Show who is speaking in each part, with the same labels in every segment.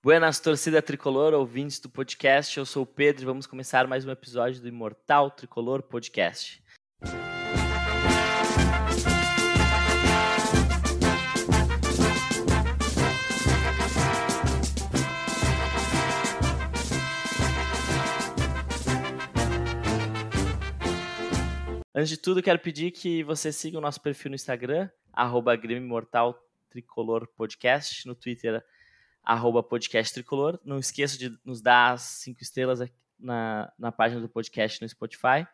Speaker 1: Buenas, torcida tricolor, ouvintes do podcast. Eu sou o Pedro e vamos começar mais um episódio do Imortal Tricolor Podcast. Antes de tudo, quero pedir que você siga o nosso perfil no Instagram, arroba Grêmio Imortal Tricolor Podcast, no Twitter, podcast tricolor. Não esqueça de nos dar as cinco estrelas na, na página do podcast no Spotify.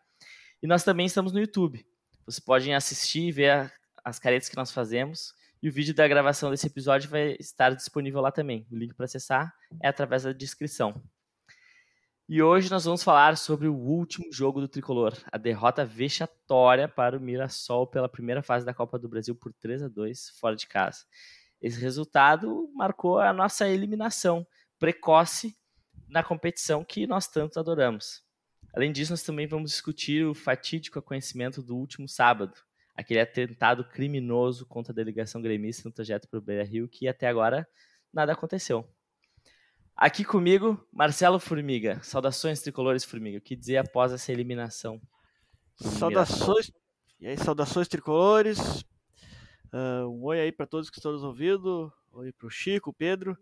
Speaker 1: E nós também estamos no YouTube. Vocês podem assistir e ver as caretas que nós fazemos. E o vídeo da gravação desse episódio vai estar disponível lá também. O link para acessar é através da descrição. E hoje nós vamos falar sobre o último jogo do tricolor, a derrota vexatória para o Mirassol pela primeira fase da Copa do Brasil por 3 a 2 fora de casa. Esse resultado marcou a nossa eliminação precoce na competição que nós tanto adoramos. Além disso, nós também vamos discutir o fatídico acontecimento do último sábado, aquele atentado criminoso contra a delegação gremista no trajeto para o Beira Rio, que até agora nada aconteceu. Aqui comigo, Marcelo Formiga. Saudações tricolores, Formiga. O que dizer após essa eliminação?
Speaker 2: Saudações. E aí, saudações tricolores. Uh, um oi aí para todos que estão nos ouvindo. Oi para o Chico, Pedro.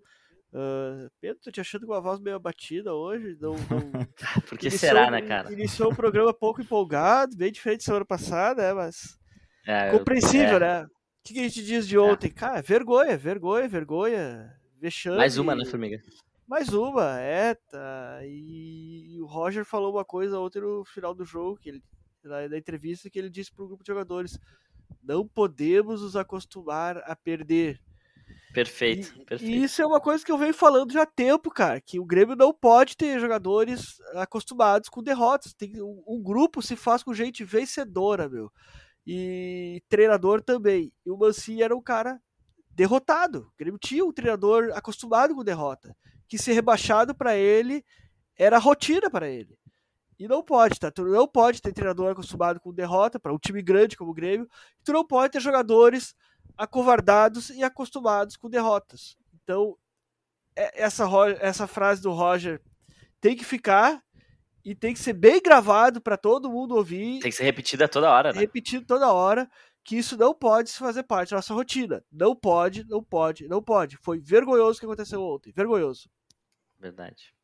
Speaker 2: Uh, Pedro, tô te achando com a voz meio abatida hoje. Não, não...
Speaker 1: Por que iniciou, será, né, cara?
Speaker 2: Iniciou o programa pouco empolgado, bem diferente da semana passada, né, mas. É, compreensível, eu... é. né? O que, que, a gente diz de ontem? É. Cara, vergonha, vergonha, vergonha. Vexame.
Speaker 1: Mais uma, né, Formiga?
Speaker 2: Mais uma, é. Tá. E o Roger falou uma coisa ontem no final do jogo, que ele, da, da entrevista, que ele disse para o grupo de jogadores: não podemos nos acostumar a perder.
Speaker 1: Perfeito,
Speaker 2: e,
Speaker 1: perfeito.
Speaker 2: E isso é uma coisa que eu venho falando já há tempo, cara, que o Grêmio não pode ter jogadores acostumados com derrotas. Tem, um, um grupo se faz com gente vencedora, meu. E treinador também. E o Mancini era um cara derrotado. O Grêmio tinha um treinador acostumado com derrota que ser rebaixado para ele era rotina para ele. E não pode, tá? Tu não pode ter treinador acostumado com derrota para um time grande como o Grêmio. Tu não pode ter jogadores acovardados e acostumados com derrotas. Então, é, essa, essa frase do Roger tem que ficar e tem que ser bem gravado para todo mundo ouvir.
Speaker 1: Tem que ser repetida toda hora, né?
Speaker 2: Repetido toda hora, que isso não pode fazer parte da nossa rotina. Não pode, não pode, não pode. Foi vergonhoso o que aconteceu ontem. Vergonhoso.
Speaker 1: Verdade.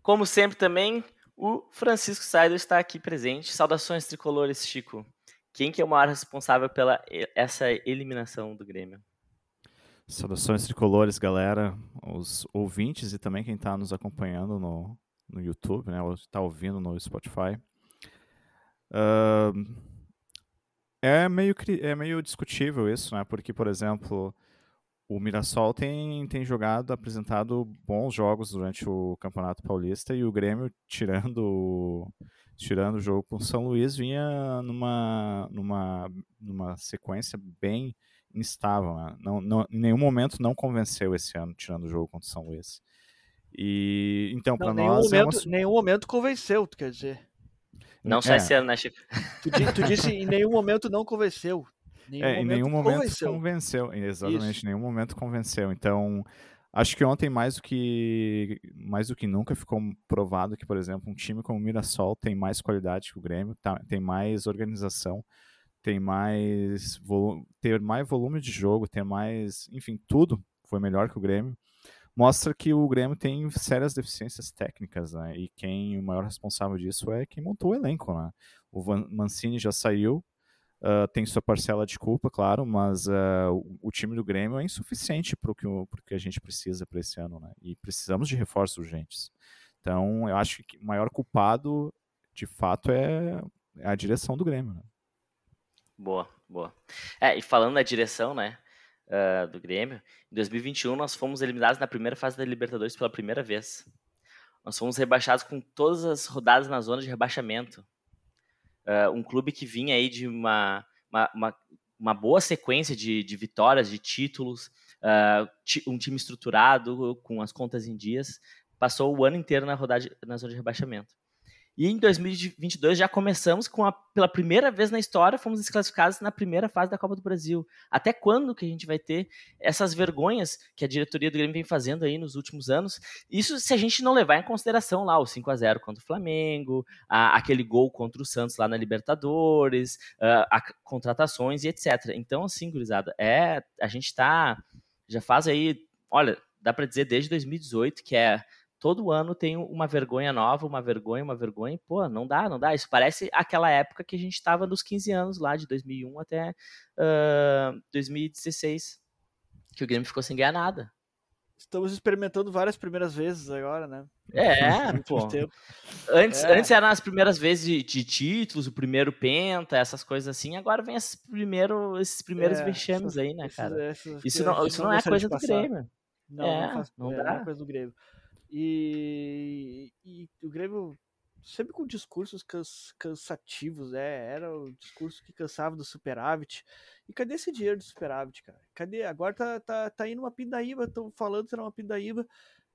Speaker 1: Como sempre também, o Francisco Saido está aqui presente. Saudações tricolores, Chico. Quem que é o maior responsável pela essa eliminação do Grêmio?
Speaker 3: Saudações tricolores, galera, os ouvintes e também quem está nos acompanhando no, no YouTube, né, ou está ouvindo no Spotify. Uh, é, meio, é meio discutível isso, né? Porque, por exemplo, o Mirassol tem, tem jogado, apresentado bons jogos durante o Campeonato Paulista e o Grêmio, tirando, tirando o jogo com o São Luís, vinha numa, numa, numa sequência bem instável. Né? Não, não, em nenhum momento não convenceu esse ano, tirando o jogo contra o São Luís. E então, para nós.
Speaker 2: Momento,
Speaker 3: é uma...
Speaker 2: Nenhum momento convenceu, tu quer dizer.
Speaker 1: Não só é. esse ano, né, Chico?
Speaker 2: Tu, tu disse em nenhum momento não convenceu.
Speaker 3: Nenhum é, em nenhum momento convenceu. convenceu. Exatamente, Isso. em nenhum momento convenceu. Então, acho que ontem, mais do que, mais do que nunca, ficou provado que, por exemplo, um time como o Mirassol tem mais qualidade que o Grêmio, tá, tem mais organização, tem mais, ter mais volume de jogo, ter mais. Enfim, tudo foi melhor que o Grêmio. Mostra que o Grêmio tem sérias deficiências técnicas, né? E quem o maior responsável disso é quem montou o elenco, né? O Van Mancini já saiu, Uh, tem sua parcela de culpa, claro, mas uh, o, o, time do Grêmio é insuficiente para o que, que, a gente precisa para esse ano, né? E precisamos de reforços urgentes. Então, eu acho que o maior culpado, de fato, é, é a direção do Grêmio. Né?
Speaker 1: Boa, boa. É, e falando da direção, né, uh, do Grêmio, em 2021 nós fomos eliminados na primeira fase da Libertadores pela primeira vez. Nós fomos rebaixados com todas as rodadas na zona de rebaixamento uh, um clube que vinha aí de uma, uma, uma, uma boa sequência de, de, vitórias, de títulos, uh, um time estruturado, com as contas em dias, passou o ano inteiro na rodada na zona de rebaixamento. E em 2022 já começamos com a, pela primeira vez na história, fomos desclassificados na primeira fase da Copa do Brasil. Até quando que a gente vai ter essas vergonhas que a diretoria do Grêmio vem fazendo aí nos últimos anos? Isso se a gente não levar em consideração lá o 5 a 0 contra o Flamengo, a, aquele gol contra o Santos lá na Libertadores, a, a contratações e etc. Então, assim, gurizada, é, a gente tá já faz aí, olha, dá para dizer desde 2018 que é todo ano tem uma vergonha nova, uma vergonha, uma vergonha, pô, não dá, não dá. Isso parece aquela época que a gente estava nos 15 anos lá, de 2001 até uh, 2016, que o Grêmio ficou sem ganhar nada.
Speaker 2: Estamos experimentando várias primeiras vezes agora, né?
Speaker 1: É, pô. Antes, é. antes eram as primeiras vezes de, de, títulos, o primeiro penta, essas coisas assim. Agora vem esses, primeiro, esses primeiros é, vexames aí, né, cara? Esses, esses, isso não, isso não é coisa do Grêmio.
Speaker 2: Não, é, não, faz, não é, dá. Não é coisa do Grêmio. E, e o Grêmio sempre com discursos cans, cansativos, é, era o discurso que cansava do superávit. E cadê esse dinheiro do superávit, cara? Cadê? Agora tá, tá, tá indo uma pindaíba, estão falando que será uma pindaíba.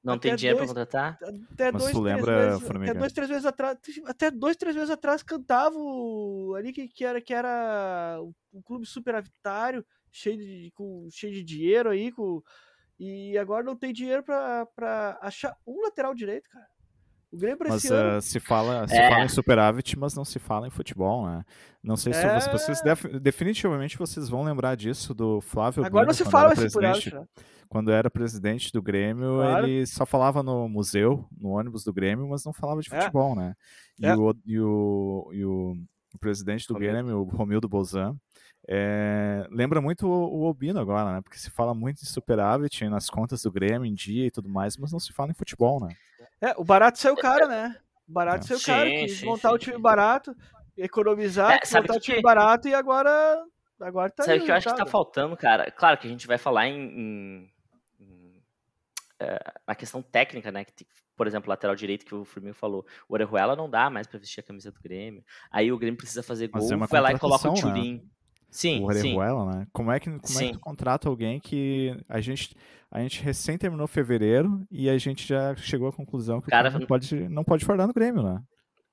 Speaker 1: Não tem dinheiro para contratar?
Speaker 2: Até
Speaker 3: Mas
Speaker 2: dois,
Speaker 3: tu lembra, vezes,
Speaker 2: até dois, três vezes atrás, até dois, três vezes atrás cantava ali que, que era que era um clube superavitário, cheio de, com, cheio de dinheiro aí, com e agora não tem dinheiro para achar um lateral direito, cara. O Grêmio
Speaker 3: mas uh, se fala, se é. fala em superávit, mas não se fala em futebol, né? Não sei se é... vocês def, definitivamente vocês vão lembrar disso do Flávio.
Speaker 2: Agora não se fala em superávit. Né?
Speaker 3: Quando era presidente do Grêmio, claro. ele só falava no museu, no ônibus do Grêmio, mas não falava de é. futebol, né? E, é. o, e, o, e o, o presidente do Grêmio, o Romildo Bozan, é, lembra muito o, o Albino agora, né? Porque se fala muito em superávit nas contas do Grêmio em dia e tudo mais, mas não se fala em futebol, né?
Speaker 2: É, o barato saiu caro, né? O barato é. saiu caro, quis sim, montar sim, o time sim. barato, economizar, é, montar o time que... barato e agora, agora tá
Speaker 1: Sabe o que eu acho que tá faltando, cara? Claro que a gente vai falar em, em, em é, na questão técnica, né? Que, por exemplo, lateral direito que o Firmino falou, o Orejuela não dá mais para vestir a camisa do Grêmio. Aí o Grêmio precisa fazer gol, é vai lá e coloca o Turim. Né? Sim,
Speaker 3: o Orejuela, né? Como é que como sim. é que tu contrata alguém que a gente a gente recém terminou fevereiro e a gente já chegou à conclusão que cara, o cara não pode não pode fardar no Grêmio, né?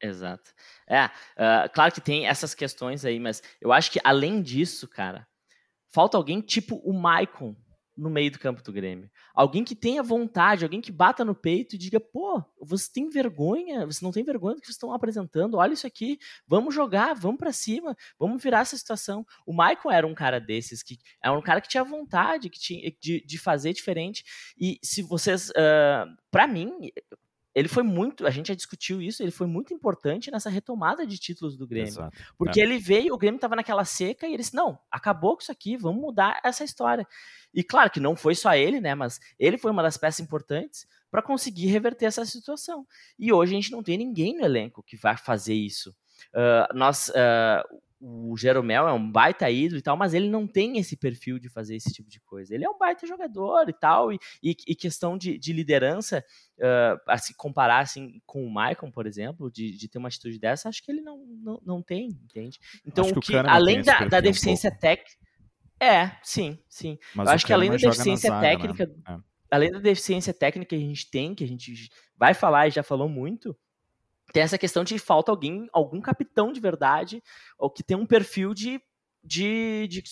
Speaker 1: Exato. É, uh, claro que tem essas questões aí, mas eu acho que além disso, cara, falta alguém tipo o Maicon no meio do campo do Grêmio. Alguém que tenha vontade, alguém que bata no peito e diga: pô, você tem vergonha? Você não tem vergonha do que vocês estão apresentando? Olha isso aqui, vamos jogar, vamos para cima, vamos virar essa situação. O Michael era um cara desses, que é um cara que tinha vontade que tinha, de, de fazer diferente. E se vocês, uh, para mim, ele foi muito, a gente já discutiu isso, ele foi muito importante nessa retomada de títulos do Grêmio. Exato. Porque é. ele veio, o Grêmio estava naquela seca e ele disse: não, acabou com isso aqui, vamos mudar essa história. E claro que não foi só ele, né? Mas ele foi uma das peças importantes para conseguir reverter essa situação. E hoje a gente não tem ninguém no elenco que vai fazer isso. Uh, nós, uh, o Jeromel é um baita ídolo e tal, mas ele não tem esse perfil de fazer esse tipo de coisa. Ele é um baita jogador e tal, e, e, e questão de, de liderança, uh, a se comparar assim, com o Maicon, por exemplo, de, de ter uma atitude dessa, acho que ele não, não, não tem, entende? Então, o que, além da, da deficiência um técnica. É, sim, sim. Mas Eu acho que além da deficiência zaga, né? técnica. Né? É. Além da deficiência técnica que a gente tem, que a gente vai falar e já falou muito, tem essa questão de falta alguém, algum capitão de verdade, ou que tem um perfil de, de, de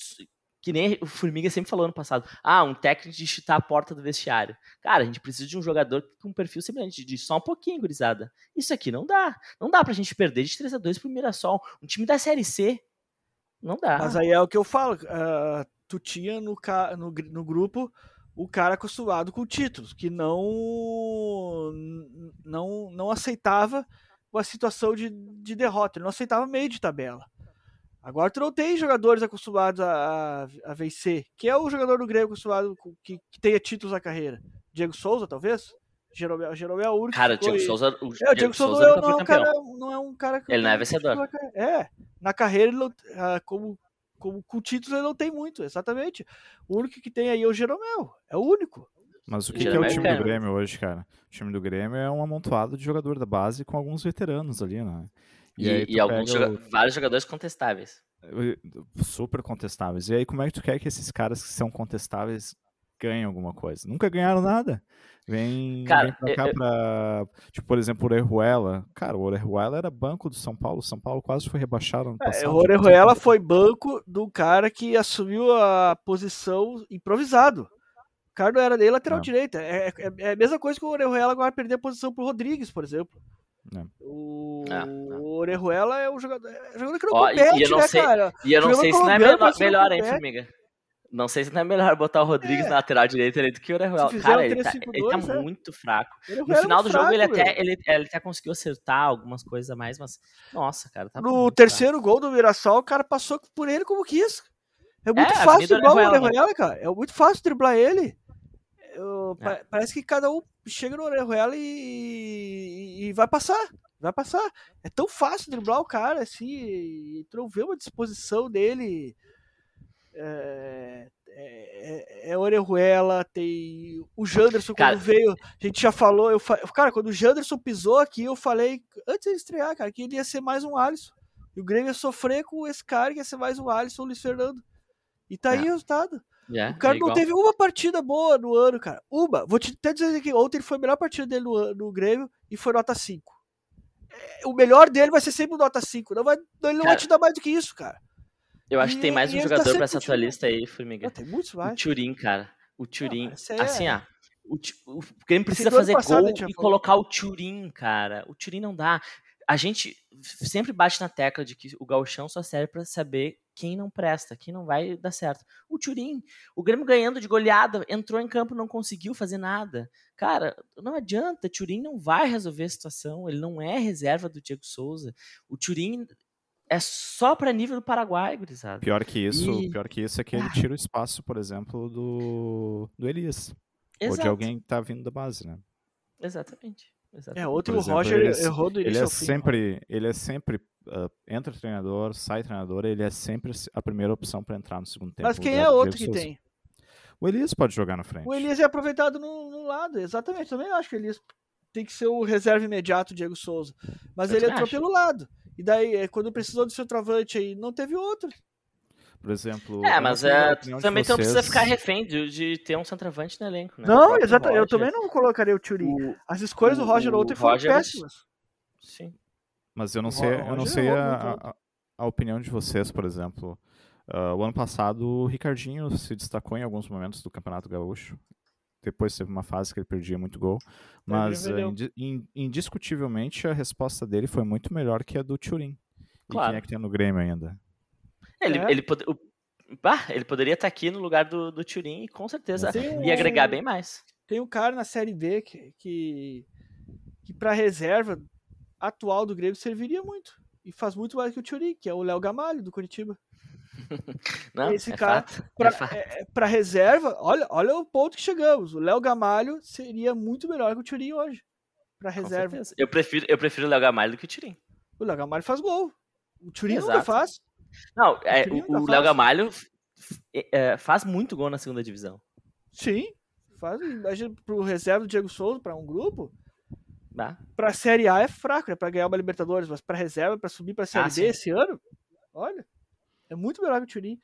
Speaker 1: que nem o Formiga sempre falou no passado, ah, um técnico de chutar a porta do vestiário. Cara, a gente precisa de um jogador com um perfil semelhante, de só um pouquinho, gurizada. Isso aqui não dá. Não dá pra gente perder de 3 a 2 pro Mirassol. Um time da Série C. Não dá.
Speaker 2: Mas aí é o que eu falo. Uh, tu tinha no, no, no grupo o cara acostumado com títulos, que não não, não aceitava uma situação de, de derrota, ele não aceitava meio de tabela. Agora tu não tem jogadores acostumados a, a, a vencer. Quem é o jogador do Grêmio acostumado com, que, que tenha títulos na carreira? Diego Souza, talvez? Jeromel, Jeromel é o único.
Speaker 1: Cara, o Diego Souza. O,
Speaker 2: é, o Diego Souza, Souza não, é um cara, não é um cara
Speaker 1: que. Ele não é vencedor.
Speaker 2: É, na carreira, ele, ah, como, como com títulos, ele não tem muito, exatamente. O único que tem aí é o Jeromel. É o único.
Speaker 3: Mas o que, que é o time do Grêmio hoje, cara? O time do Grêmio é um amontoado de jogador da base com alguns veteranos ali, né?
Speaker 1: E, e, e alguns joga o... vários jogadores contestáveis.
Speaker 3: Super contestáveis. E aí, como é que tu quer que esses caras que são contestáveis ganhem alguma coisa. Nunca ganharam nada. Vem, Cara, vem pra cá eu, pra. Tipo, por exemplo, o Orejuela. Cara, o Orejuela era banco do São Paulo. São Paulo quase foi rebaixado no
Speaker 2: é, passado. É, o Orejuela foi banco do cara que assumiu a posição improvisado. O cara não era nem lateral é. direita. É, é, é, a mesma coisa que o Orejuela agora perder a posição pro Rodrigues, por exemplo. É. O, é, o Orejuela é um jogador, é um jogador que não Ó, compete,
Speaker 1: e eu não
Speaker 2: né,
Speaker 1: sei,
Speaker 2: cara?
Speaker 1: E eu não sei se não é melhor, melhor hein, Formiga? Não sei se não é melhor botar o Rodrigues é. na lateral direita do que o Orejuela. Cara, ele tá, ele tá é. muito fraco. No final do fraco, jogo, ele até, ele, ele até conseguiu acertar algumas coisas a mais, mas, nossa, cara. Tá
Speaker 2: no terceiro fraco. gol do Mirassol, o cara passou por ele como quis. É muito é, fácil driblar o Orejuela, cara. É muito fácil driblar ele. Eu, é. Parece que cada um chega no Orejuela e, e vai passar. Vai passar. É tão fácil driblar o cara, assim. Tu não vê uma disposição dele é, é, é Orejuela, tem o Janderson cara, quando veio, a gente já falou, eu, cara, quando o Janderson pisou aqui, eu falei, antes de estrear, cara, que ele ia ser mais um Alisson. E o Grêmio ia sofrer com esse cara que ia ser mais um Alisson, o Luiz Fernando. E tá aí é. o resultado. É, o cara é não teve uma partida boa no ano, cara. Uma. Vou te até dizer que ontem foi a melhor partida dele no, no Grêmio e foi nota 5. É, o melhor dele vai ser sempre nota 5. Não vai, ele não cara, vai te dar mais do que isso, cara.
Speaker 1: Eu acho e, que tem mais um tá jogador tá pra essa tua lista aí, Formiga.
Speaker 2: Não, tem muitos mais.
Speaker 1: O Turin, cara. O Turin. Não, assim, é... ah. O, o Grêmio precisa fazer gol e colocar o Turin, cara. O Turin não dá. A gente sempre bate na tecla de que o gauchão só serve para saber quem não presta, quem não vai dar certo. O Turin, o Grêmio ganhando de goleada, entrou em campo, não conseguiu fazer nada. Cara, não adianta, Turin não vai resolver a situação, ele não é reserva do Diego Souza. O Turin é só para nível do Paraguai, gurizada.
Speaker 3: Pior que isso, e... pior que isso é que ele tira o espaço, por exemplo, do, do Elias. Exato. Ou de alguém que tá vindo da base, né?
Speaker 1: Exatamente. Exatamente.
Speaker 2: É, outro exemplo, Roger ele, errou do
Speaker 3: início
Speaker 2: ele é
Speaker 3: sempre, Ele é sempre, uh, entra treinador, sai treinador, ele é sempre a primeira opção para entrar no segundo tempo.
Speaker 2: Mas quem é outro que tem?
Speaker 3: O Elias pode jogar na frente.
Speaker 2: O Elias é aproveitado no, no lado, exatamente. Também acho que o Elias tem que ser o reserva imediato, Diego Souza. Mas Eu ele entrou acho. pelo lado. E daí, é, quando precisou do centroavante aí, não teve outro.
Speaker 3: Por exemplo.
Speaker 1: É, mas é, também vocês... não precisa ficar refém de, de, ter um centroavante no elenco, né?
Speaker 2: Não, exatamente. Eu também não colocaria o Turin. As escolhas o, do Roger ontem foram Roger... péssimas.
Speaker 1: Sim.
Speaker 3: Mas eu não sei, eu não sei a, a, a, opinião de vocês, por exemplo. Uh, o ano passado, o Ricardinho se destacou em alguns momentos do Campeonato Gaúcho depois teve uma fase que ele perdia muito gol, mas uh, indiscutivelmente a resposta dele foi muito melhor que a do Turin. Claro. E quem é que tem no Grêmio ainda?
Speaker 1: Ele, é. ele, pod o, bah, ele poderia estar aqui no lugar do, do Turin e com certeza um, ia agregar bem mais.
Speaker 2: Tem um cara na Série B que, que, que para reserva atual do Grêmio serviria muito. E faz muito mais que o Turin, que é o Léo Gamalho, do Curitiba.
Speaker 1: Não,
Speaker 2: esse
Speaker 1: é
Speaker 2: cara para é, é reserva, olha, olha o ponto que chegamos. O Léo Gamalho seria muito melhor que o Turin hoje para reserva.
Speaker 1: Eu prefiro, eu prefiro o Léo Gamalho do que o Turin.
Speaker 2: O Léo Gamalho faz gol. O Turin nunca faz.
Speaker 1: Não, é, o, o Léo Gamalho é, faz muito gol na segunda divisão.
Speaker 2: Sim, faz. Imagina pro reserva do Diego Souza para um grupo.
Speaker 1: Bah.
Speaker 2: Pra Série A é fraco, é pra ganhar uma Libertadores, mas pra reserva, pra subir pra Série ah, B sim. esse ano, olha. É muito melhor que o Turin.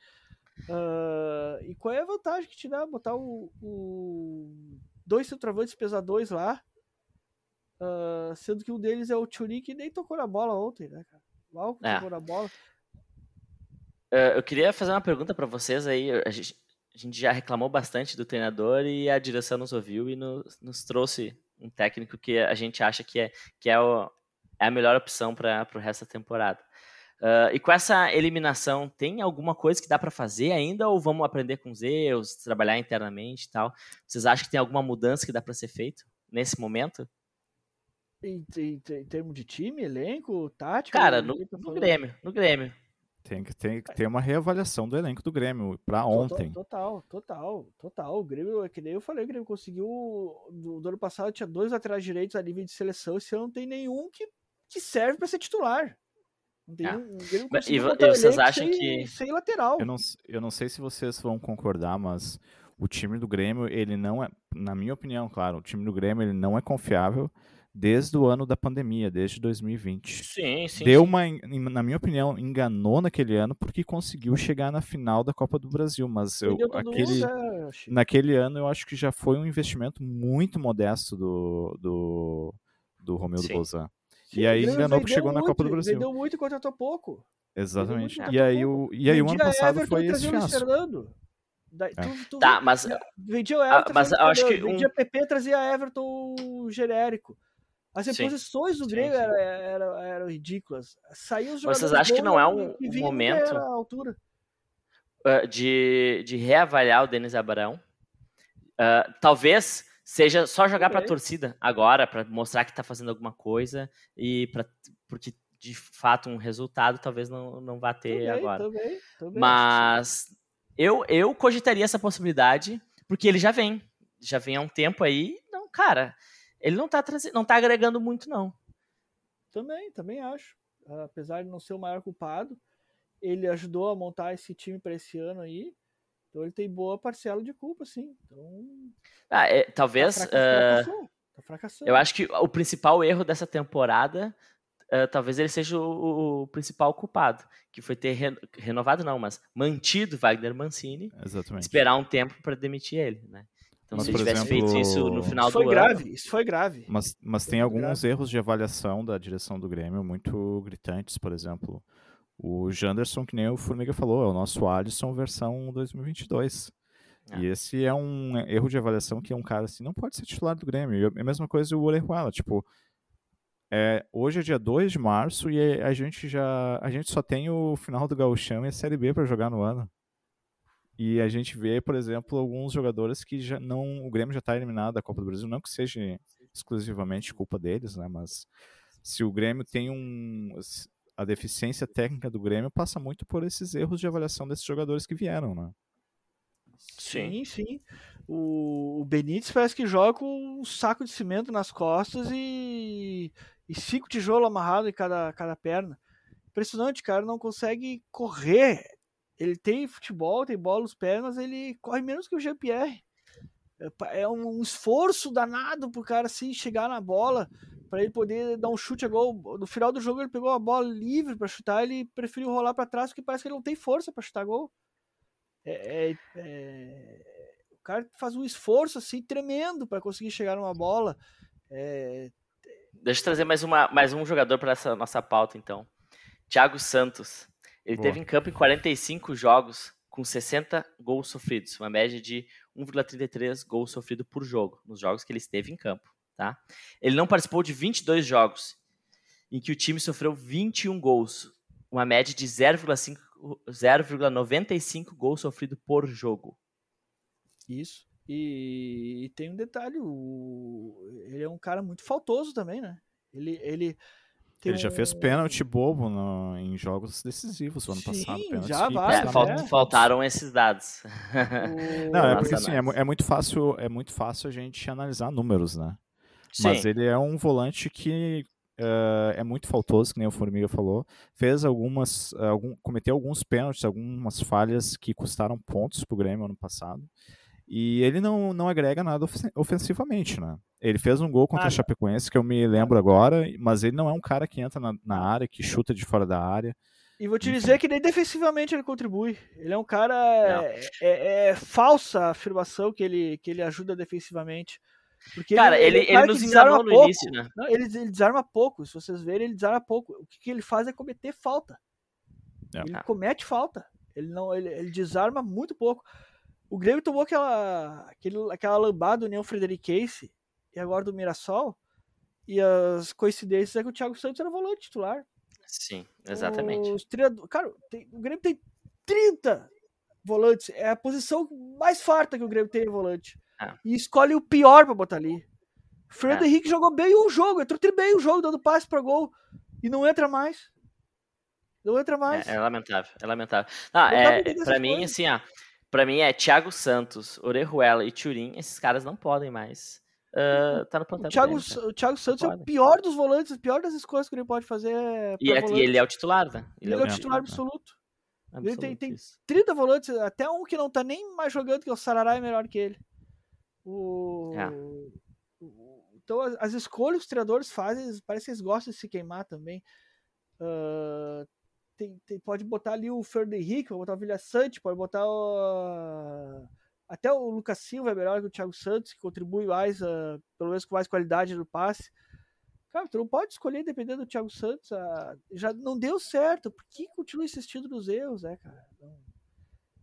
Speaker 2: Uh, e qual é a vantagem que te dá botar o, o dois centroavantes pesadores lá, uh, sendo que um deles é o Turin que nem tocou na bola ontem, né, cara? Mal é. tocou na bola.
Speaker 1: Uh, eu queria fazer uma pergunta para vocês aí. A gente, a gente, já reclamou bastante do treinador e a direção nos ouviu e nos, nos trouxe um técnico que a gente acha que é, que é, o, é a melhor opção para o resto da temporada. Uh, e com essa eliminação, tem alguma coisa que dá para fazer ainda ou vamos aprender com os erros, trabalhar internamente e tal? Vocês acham que tem alguma mudança que dá para ser feito nesse momento?
Speaker 2: Em, em, em termos de time, elenco, tática?
Speaker 1: Cara, no, no Grêmio, no Grêmio.
Speaker 3: Tem que, tem que ter uma reavaliação do elenco do Grêmio para ontem.
Speaker 2: Total, total, total. O Grêmio, é que nem eu falei, o Grêmio conseguiu. Do, do ano passado tinha dois laterais direitos a nível de seleção, esse ano não tem nenhum que, que serve para ser titular. Não
Speaker 1: ah. e, e vocês acham sem, que.
Speaker 2: Sem lateral.
Speaker 3: Eu não, eu não sei se vocês vão concordar, mas o time do Grêmio, ele não é, na minha opinião, claro, o time do Grêmio ele não é confiável desde o ano da pandemia, desde 2020.
Speaker 1: Sim, sim.
Speaker 3: Deu
Speaker 1: sim.
Speaker 3: uma, na minha opinião, enganou naquele ano porque conseguiu chegar na final da Copa do Brasil, mas eu, aquele, mundo, naquele ano eu acho que já foi um investimento muito modesto do, do, do Romeu Bozan. E aí enganou porque chegou muito, na Copa do Brasil.
Speaker 2: Vendeu muito e contratou pouco.
Speaker 3: Exatamente. E aí, o, e aí o ano passado Everton foi esse fiasco. Fernando.
Speaker 1: Da, é. tu, tu tá, mas.
Speaker 2: Vendia o ah, Everton, mas eu acho que. Vendia um... PP, trazia Everton genérico. As reposições do Grêmio eram, eram, eram ridículas. Saiu os
Speaker 1: jogadores. Vocês acham que não é um, um momento uh, de, de reavaliar o Denis Abraão? Uh, talvez seja só jogar para a torcida agora, para mostrar que está fazendo alguma coisa e para porque de fato um resultado talvez não, não vá ter também, agora. Também, também. Mas eu, eu cogitaria essa possibilidade, porque ele já vem. Já vem há um tempo aí. Não, cara, ele não tá, trazendo, não tá agregando muito, não.
Speaker 2: Também, também acho. Apesar de não ser o maior culpado, ele ajudou a montar esse time para esse ano aí. Então ele tem boa parcela de culpa, sim. Então,
Speaker 1: ah, é, talvez. Tá fracassou, uh, tá fracassando. Eu acho que o principal erro dessa temporada Uh, talvez ele seja o, o, principal culpado, que foi ter re, renovado, não, mas mantido Wagner Mancini,
Speaker 3: Exatamente.
Speaker 1: esperar um tempo para demitir ele, né? Então, mas, se ele tivesse exemplo, feito isso no final
Speaker 2: isso
Speaker 1: do
Speaker 2: foi grave, ano... Isso foi grave.
Speaker 3: Mas, mas tem alguns grave. erros de avaliação da direção do Grêmio muito gritantes, por exemplo. O Janderson, que nem o Formiga falou, é o nosso Alisson versão 2022. É. E esse é um erro de avaliação que é um cara assim, não pode ser titular do Grêmio. E a mesma coisa o Orejuela, tipo, é, hoje é dia 2 de março e a gente já a gente só tem o final do Gauchão e a Série B para jogar no ano. E a gente vê, por exemplo, alguns jogadores que já não. O Grêmio já está eliminado da Copa do Brasil, não que seja exclusivamente culpa deles, né? Mas se o Grêmio tem um. A deficiência técnica do Grêmio passa muito por esses erros de avaliação desses jogadores que vieram, né?
Speaker 2: Sim, sim. O, o Benítez parece que joga com um saco de cimento nas costas e, e cinco tijolos amarrados em cada, cada perna. Impressionante, cara, não consegue correr ele tem futebol, tem bola nos pés, mas ele corre menos que o Jean-Pierre. É, é um esforço danado pro cara assim chegar na bola para ele poder dar um chute a gol. No final do jogo ele pegou a bola livre para chutar, ele preferiu rolar para trás porque parece que ele não tem força para chutar gol. É, é, é, o cara faz um esforço assim tremendo para conseguir chegar numa bola. É,
Speaker 1: Deixa eu trazer mais, uma, mais um jogador para essa nossa pauta então. Thiago Santos. Ele Boa. teve em campo em 45 jogos com 60 gols sofridos, uma média de 1,33 gols sofrido por jogo, nos jogos que ele esteve em campo. Tá? Ele não participou de 22 jogos em que o time sofreu 21 gols, uma média de 0,95 gols sofrido por jogo.
Speaker 2: Isso. E, e, tem um detalhe, o, ele é um cara muito faltoso também, né? Ele, ele,
Speaker 3: ele já fez pênalti bobo no, em jogos decisivos o ano Sim, passado. Já
Speaker 1: vai, é, falt, é. Faltaram esses dados.
Speaker 3: Não, é porque assim, é, é, muito fácil, é muito fácil a gente analisar números, né? Sim. Mas ele é um volante que uh, é muito faltoso, que nem o Formiga falou. Fez algumas. Algum, cometeu alguns pênaltis, algumas falhas que custaram pontos pro Grêmio ano passado. E ele não, não agrega nada ofensivamente, né? Ele fez um gol contra ah, a Chapecoense, que eu me lembro agora, mas ele não é um cara que entra na, na área, que chuta de fora da área.
Speaker 2: E vou te dizer que nem defensivamente ele contribui. Ele é um cara. É, é, é, falsa a afirmação que ele, que ele ajuda defensivamente. Porque
Speaker 1: cara, ele, ele, é um ele nos enganou no pouco. início, né?
Speaker 2: Não, ele, ele desarma pouco. Se vocês verem, ele desarma pouco. O que, que ele faz é cometer falta. É. Ele comete falta. Ele não, ele, ele desarma muito pouco. O Grêmio tomou aquela, aquele, aquela lambada do União Frederiquense e agora do Mirassol. E as coincidências é que o Thiago Santos era volante titular.
Speaker 1: Sim, exatamente.
Speaker 2: Os Cara, tem, o Grêmio tem 30 volantes. É a posição mais farta que o Grêmio tem em volante. Ah. E escolhe o pior para botar ali. O Fernando ah. Henrique jogou bem um jogo, entrou bem o jogo, dando passe para gol. E não entra mais. Não entra mais.
Speaker 1: É, é lamentável, é lamentável. Não é, pra mim, assim, ó, Pra mim é Thiago Santos, Orejuela e Turin. Esses caras não podem mais uh, tá no plantel.
Speaker 2: O Thiago, o Thiago Santos é o pior dos volantes, o pior das escolhas que ele pode fazer. É
Speaker 1: e, é, e, ele é o titular, né?
Speaker 2: Ele, ele é, o titular absoluto. absoluto. Ele tem, tem 30 volantes, até um que não tá nem mais jogando, que é o Sarará, é melhor que ele. O, é. o Então as, as, escolhas que os treinadores fazem, parece que eles gostam de se queimar também. Uh, tem, tem, pode botar ali o Fernando Henrique, pode botar o Vilha Sante, pode botar o, até o Lucas Silva é melhor que o Thiago Santos, que contribui mais, uh, pelo menos com mais qualidade no passe. Cara, tu não pode escolher dependendo do Thiago Santos. Uh, já não deu certo. Por que continua insistindo nos erros, né, cara? Não,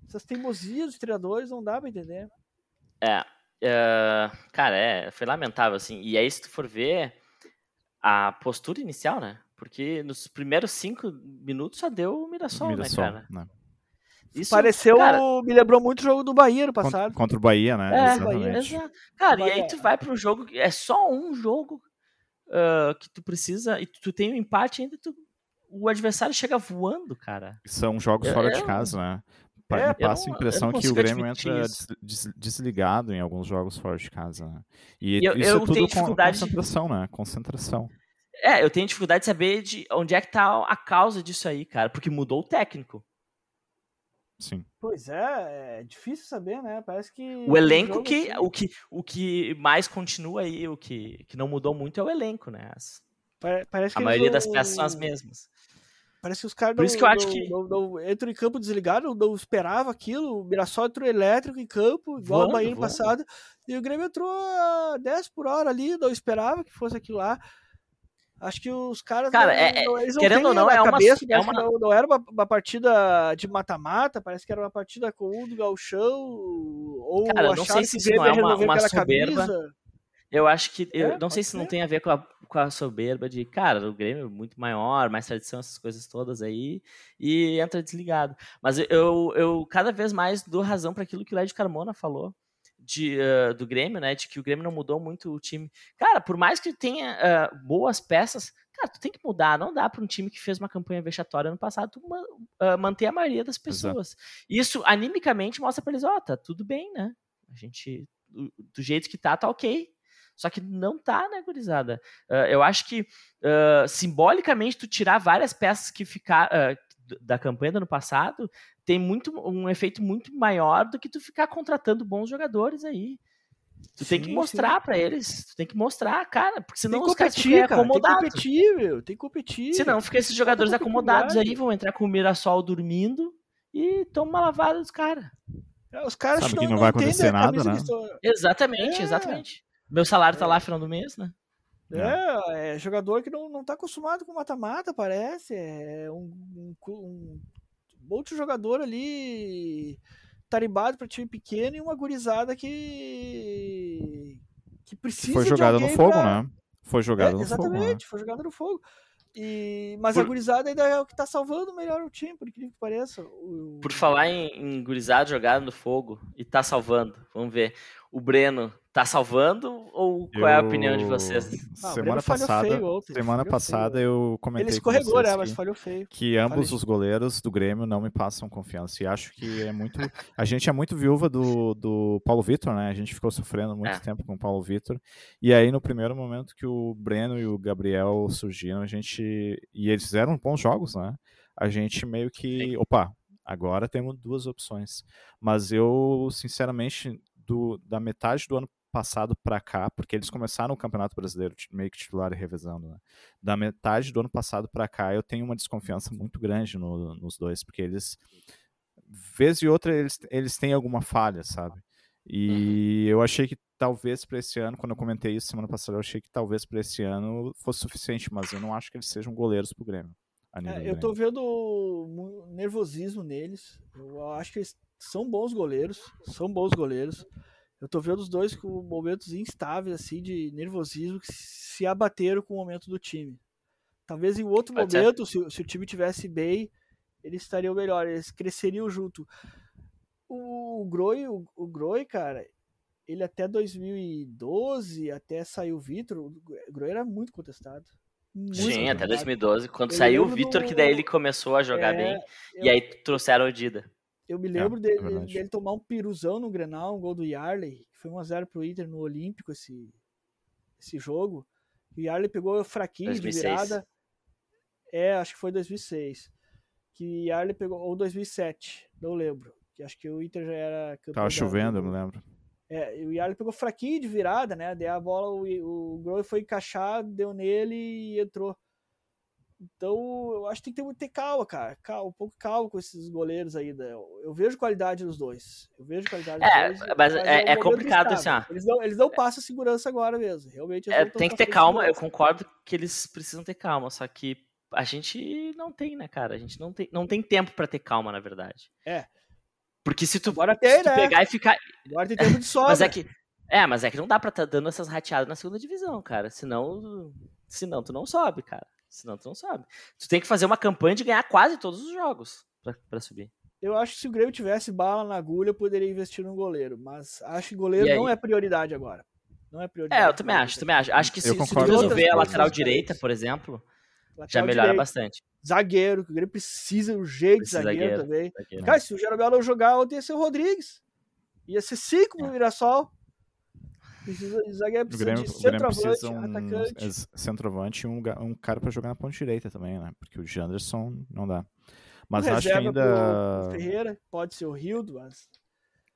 Speaker 2: essas teimosias dos treinadores não dá pra entender.
Speaker 1: É, uh, cara, é, foi lamentável, assim. E aí, se tu for ver a postura inicial, né? Porque nos primeiros cinco minutos só deu o Mirassol, né, Mirassol né, cara? Né?
Speaker 2: Isso pareceu, cara, me lembrou muito o jogo do Bahia no passado.
Speaker 3: Contra, contra o Bahia, né?
Speaker 1: É, Exatamente. Bahia, cara, Bahia. e aí tu vai para um jogo, é só um jogo uh, que tu precisa, e tu tem um empate ainda, tu, o adversário chega voando, cara.
Speaker 3: São jogos fora de casa, né? É, passa a impressão que o Grêmio entra des, desligado em alguns jogos fora de casa. Né? E, eu, isso eu é tudo com concentração, né? Concentração.
Speaker 1: É, eu tenho dificuldade de saber de onde é que tá a causa disso aí, cara, porque mudou o técnico.
Speaker 3: Sim.
Speaker 2: Pois é, é difícil saber, né? Parece que.
Speaker 1: O elenco que, assim... o que. O que mais continua aí, o que, que não mudou muito é o elenco, né? As,
Speaker 2: Parece
Speaker 1: a maioria das peças são as mesmas.
Speaker 2: Parece que os caras
Speaker 1: Por isso que eu acho que...
Speaker 2: não, não, entram em campo desligado, não esperava aquilo. O Mirassol entrou elétrico em campo, igual voando, o Bahia no passado. E o Grêmio entrou a 10 por hora ali, não esperava que fosse aquilo lá. Acho que os caras.
Speaker 1: Cara, não, é, eles querendo ou não, é uma, cabeça, é uma...
Speaker 2: Não, não, era uma, uma partida de mata-mata, parece que era uma partida com um do Galchão. Ou
Speaker 1: Cara, não sei se isso não é uma, uma soberba. Camisa. Eu acho que. Eu é, não sei se ser. não tem a ver com a, com a soberba de, cara, o Grêmio é muito maior, mais tradição, essas coisas todas aí, e entra desligado. Mas eu, eu cada vez mais dou razão para aquilo que o Led Carmona falou de, uh, do Grêmio, né? De que o Grêmio não mudou muito o time. Cara, por mais que tenha uh, boas peças, cara, tu tem que mudar. Não dá para um time que fez uma campanha vexatória ano passado tu, uh, manter a maioria das pessoas. Exato. Isso animicamente mostra para eles, ó, oh, tá tudo bem, né? A gente, do, do, jeito que tá, tá ok. Só que não tá, né, gurizada? eu acho que simbolicamente tu tirar várias peças que ficar, da campanha do ano passado tem muito um efeito muito maior do que tu ficar contratando bons jogadores aí. Tu sim, tem que mostrar para eles, tu tem que mostrar, cara, porque senão tem os caras ficam acomodados.
Speaker 2: Tem que competir, meu, tem que competir.
Speaker 1: Senão fica esses jogadores acomodados aí, vão entrar com o Mirassol dormindo e toma uma lavada dos caras.
Speaker 2: É, os caras
Speaker 3: Sabe não, que não vai acontecer nada, né?
Speaker 1: Exatamente, é. exatamente. Meu salário tá lá no final do mês, né?
Speaker 2: É, é, jogador que não, não tá acostumado com mata-mata, parece. É um, um, um outro jogador ali taribado para time pequeno e uma gurizada que que precisa
Speaker 3: foi jogada no fogo, pra... né? Foi jogada é, no
Speaker 2: exatamente,
Speaker 3: fogo. Exatamente,
Speaker 2: né? foi jogada no fogo. E, mas por... a gurizada ainda é o que tá salvando melhor o time, por incrível que pareça. O...
Speaker 1: Por falar em, em gurizada jogada no fogo e tá salvando, vamos ver. O Breno tá salvando ou qual eu... é a opinião de vocês?
Speaker 3: Ah, semana passada, ontem, semana passada feio. eu comentei
Speaker 2: Ele escorregou, né, mas falhou feio.
Speaker 3: Que ambos Falei. os goleiros do Grêmio não me passam confiança e acho que é muito a gente é muito viúva do, do Paulo Vitor, né? A gente ficou sofrendo muito é. tempo com o Paulo Vitor. E aí no primeiro momento que o Breno e o Gabriel surgiram, a gente e eles fizeram bons jogos, né? A gente meio que, opa, agora temos duas opções. Mas eu, sinceramente, do, da metade do ano passado para cá, porque eles começaram o Campeonato Brasileiro meio que titular e revezando, né? Da metade do ano passado para cá, eu tenho uma desconfiança muito grande no, nos dois, porque eles, vez e outra, eles, eles têm alguma falha, sabe? E uhum. eu achei que talvez para esse ano, quando eu comentei isso semana passada, eu achei que talvez para esse ano fosse suficiente, mas eu não acho que eles sejam goleiros pro Grêmio.
Speaker 2: É, eu tô vendo nervosismo neles. Eu acho que eles são bons goleiros, são bons goleiros. Eu tô vendo os dois com momentos instáveis, assim, de nervosismo, que se abateram com o momento do time. Talvez em outro Pode momento, se, se, o time tivesse bem, eles estariam melhor, eles cresceriam junto. O, o Groi, o, o Groi, cara, ele até 2012, até saiu o Vitor, o Groi era muito contestado.
Speaker 1: Muito Sim, contestado. até 2012. Quando eu saiu o Vitor, que daí ele começou a jogar é, bem, eu... e aí trouxeram o Dida.
Speaker 2: Eu me lembro é, dele, é dele, tomar um piruzão no Grenal, um gol do Yarley, que foi 1x0 pro Inter no Olímpico esse, esse jogo. O Yarley pegou fraquinho 2006. de virada. É, acho que foi 2006. Que Yarley pegou, ou 2007, não lembro. Que acho que o Inter já era
Speaker 3: campeão. Tava chovendo, eu me lembro.
Speaker 2: É, o Yarley pegou fraquinho de virada, né? Daí a bola, o, o Grohe foi encaixar, deu nele e entrou. Então, eu acho que tem que ter, muito, ter calma, cara. Calma, um pouco calma com esses goleiros aí. Né? Eu, eu vejo qualidade nos dois. Eu vejo qualidade
Speaker 1: é,
Speaker 2: nos dois.
Speaker 1: Mas, mas é, é, é complicado assim, ó.
Speaker 2: Eles não, eles não passam segurança agora mesmo. Realmente.
Speaker 1: É, tem que ter calma. Eu concordo que eles precisam ter calma. Só que a gente não tem, né, cara? A gente não tem, não tem tempo para ter calma, na verdade.
Speaker 2: É.
Speaker 1: Porque se tu,
Speaker 2: Agora tem,
Speaker 1: se tu
Speaker 2: né?
Speaker 1: pegar e ficar.
Speaker 2: Agora tem tempo de sobra.
Speaker 1: mas é que. É, mas é que não dá pra estar tá dando essas rateadas na segunda divisão, cara. Senão. Senão tu não sobe, cara. Senão tu não sobe. Tu tem que fazer uma campanha de ganhar quase todos os jogos pra, pra subir.
Speaker 2: Eu acho que se o Grêmio tivesse bala na agulha, eu poderia investir no goleiro. Mas acho que goleiro não é prioridade agora. Não é prioridade.
Speaker 1: É, eu também acho, também acho. Acho que se, se tu resolver a lateral direita, por exemplo, lateral já melhora direita. bastante.
Speaker 2: Zagueiro, que o Grêmio precisa um jeito de zagueiro, zagueiro, também. Zagueiro. Cara, se o Jeromel não jogar, ontem ia ser o Rodrigues. Ia ser cinco pro é. Mirassol. Precisa de zagueiro, precisa Grêmio, de centroavante, um, atacante.
Speaker 3: Centroavante e um, um cara para jogar na ponta direita também, né? Porque o Janderson não dá. Mas acho que ainda.
Speaker 2: Ferreira, pode ser o Rildo, mas.